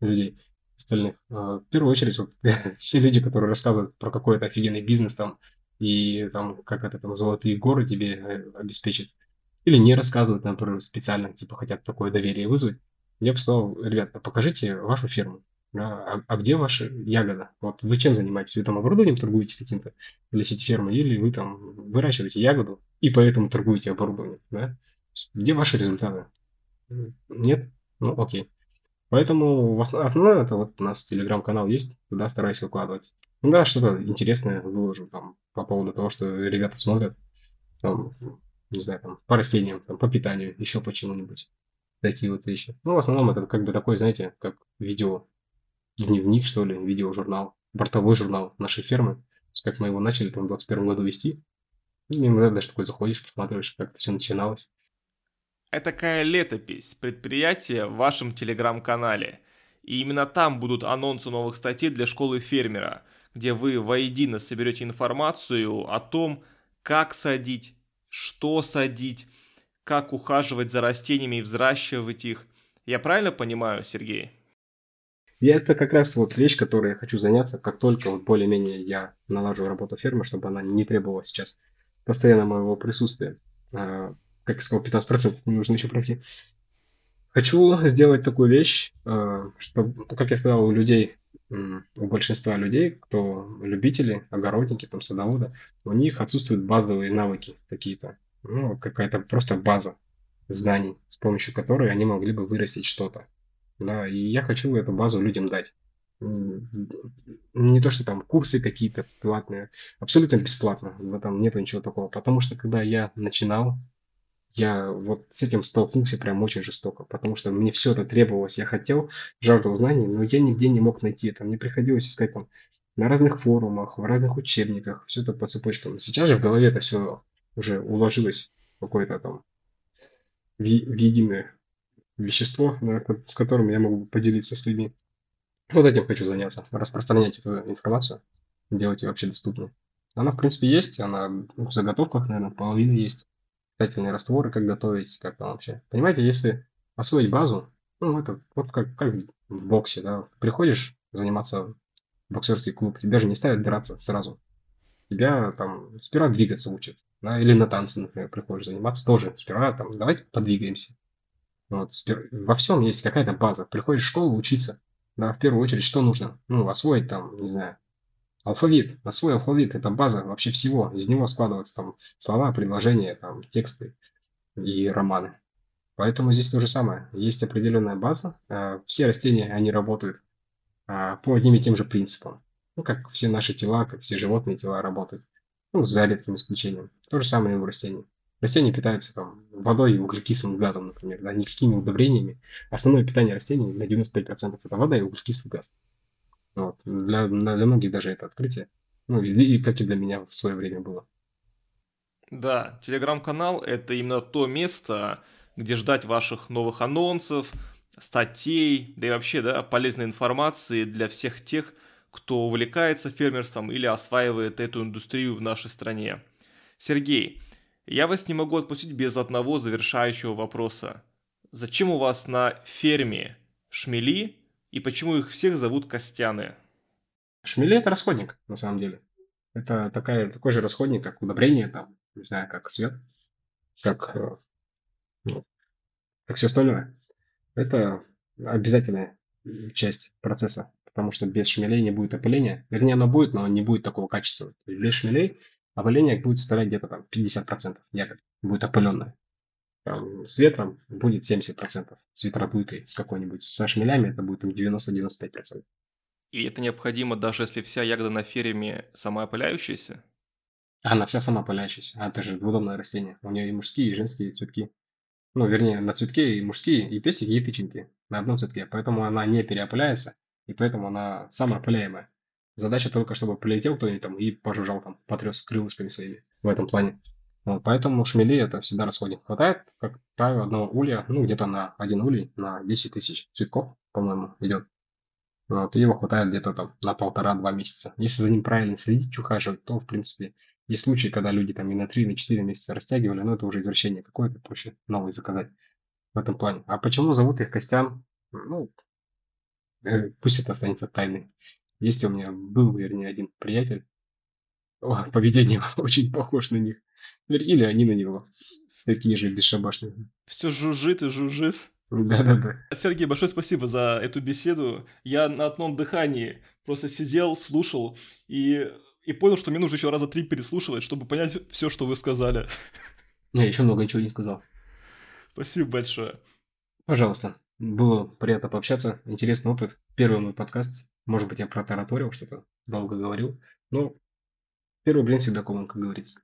людей остальных. А, в первую очередь, вот, все люди, которые рассказывают про какой-то офигенный бизнес там, и там, как это там, золотые горы тебе э, обеспечит, или не рассказывают, например, специально, типа, хотят такое доверие вызвать, я бы сказал, ребята, покажите вашу ферму. А, а где ваша ягода? Вот вы чем занимаетесь? Вы там оборудованием торгуете каким-то для сети фермы, или вы там выращиваете ягоду и поэтому торгуете оборудованием, да? Где ваши результаты? Нет? Ну, окей. Поэтому основное это вот у нас телеграм-канал есть, туда стараюсь выкладывать. Да, что-то интересное выложу там по поводу того, что ребята смотрят. Там, не знаю, там, по растениям, там, по питанию, еще почему-нибудь. Такие вот вещи. Ну, в основном это как бы такой, знаете, как видео дневник, что ли, видеожурнал, бортовой журнал нашей фермы. Как мы его начали там в 21 году вести. Иногда даже такой заходишь, посматриваешь, как это все начиналось. Это такая летопись предприятия в вашем телеграм-канале. И именно там будут анонсы новых статей для школы фермера, где вы воедино соберете информацию о том, как садить, что садить, как ухаживать за растениями и взращивать их. Я правильно понимаю, Сергей? И это как раз вот вещь, которой я хочу заняться, как только вот более-менее я налажу работу фермы, чтобы она не требовала сейчас постоянно моего присутствия. А, как я сказал, 15% не нужно еще пройти. Хочу сделать такую вещь, а, что, как я сказал, у людей, у большинства людей, кто любители, огородники, там, садоводы, у них отсутствуют базовые навыки какие-то. Ну, какая-то просто база знаний, с помощью которой они могли бы вырастить что-то. Да, и я хочу эту базу людям дать. Не то, что там курсы какие-то платные, абсолютно бесплатно, в этом нет ничего такого. Потому что когда я начинал, я вот с этим столкнулся прям очень жестоко, потому что мне все это требовалось, я хотел, жаждал знаний, но я нигде не мог найти это. Мне приходилось искать там на разных форумах, в разных учебниках, все это по цепочкам. Сейчас же в голове это все уже уложилось какое-то там в, в единое вещество, с которым я могу поделиться с людьми. Вот этим хочу заняться, распространять эту информацию, делать ее вообще доступной. Она, в принципе, есть, она в заготовках, наверное, половина есть. Питательные растворы, как готовить, как там вообще. Понимаете, если освоить базу, ну, это вот как, как в боксе, да, приходишь заниматься в боксерский клуб, тебя же не ставят драться сразу. Тебя там сперва двигаться учат, да, или на танцы, например, приходишь заниматься, тоже сперва там, давайте подвигаемся. Вот, во всем есть какая-то база. Приходишь в школу учиться, да, в первую очередь, что нужно? Ну, освоить там, не знаю, алфавит. Освой алфавит, это база вообще всего. Из него складываются там слова, предложения, там, тексты и романы. Поэтому здесь то же самое. Есть определенная база. А, все растения, они работают а, по одним и тем же принципам. Ну, как все наши тела, как все животные тела работают. Ну, за редким исключением. То же самое и у растений. Растения питаются там водой и углекислым газом, например, да, никакими удобрениями. Основное питание растений на 95% это вода и углекислый газ. Вот. Для, для многих даже это открытие. Ну, и, и как и для меня в свое время было. Да, телеграм-канал это именно то место, где ждать ваших новых анонсов, статей, да и вообще, да, полезной информации для всех тех, кто увлекается фермерством или осваивает эту индустрию в нашей стране. Сергей, я вас не могу отпустить без одного завершающего вопроса. Зачем у вас на ферме шмели и почему их всех зовут Костяны? Шмели это расходник, на самом деле. Это такая, такой же расходник, как удобрение, там, не знаю, как свет, как, э, ну, как все остальное. Это обязательная часть процесса потому что без шмелей не будет опыления. Вернее, оно будет, но не будет такого качества. без шмелей опыление будет составлять где-то там 50% ягод, будет опыленное. Там, с ветром будет 70%, с ветродуйкой, с какой-нибудь, со шмелями это будет 90-95%. И это необходимо даже если вся ягода на фереме самоопыляющаяся? Она вся самоопыляющаяся. А это же двудомное растение. У нее и мужские, и женские цветки. Ну, вернее, на цветке и мужские, и пестики, и тычинки на одном цветке. Поэтому она не переопыляется, и поэтому она самоопыляемая. Задача только, чтобы прилетел кто-нибудь там и пожужжал там, потряс крылышками своими в этом плане. Вот, поэтому шмели это всегда расходим. Хватает, как правило, одного улья, ну, где-то на один улей на 10 тысяч цветков, по-моему, идет. Вот, и его хватает где-то там на полтора-два месяца. Если за ним правильно следить, ухаживать, то, в принципе, есть случаи, когда люди там и на 3, и на 4 месяца растягивали, но это уже извращение какое-то, проще новый заказать в этом плане. А почему зовут их Костян? Ну, э, пусть это останется тайной. Есть у меня, был, вернее, один приятель, о, поведение очень похож на них. Или они на него. Такие же бесшабашные. Все жужжит и жужжит. Да-да-да. Сергей, большое спасибо за эту беседу. Я на одном дыхании просто сидел, слушал и, и понял, что мне нужно еще раза три переслушивать, чтобы понять все, что вы сказали. Я еще много ничего не сказал. Спасибо большое. Пожалуйста. Было приятно пообщаться. Интересный опыт. Первый мой подкаст. Может быть, я протараторил что-то, долго говорил. Но первый блин всегда комом, как говорится.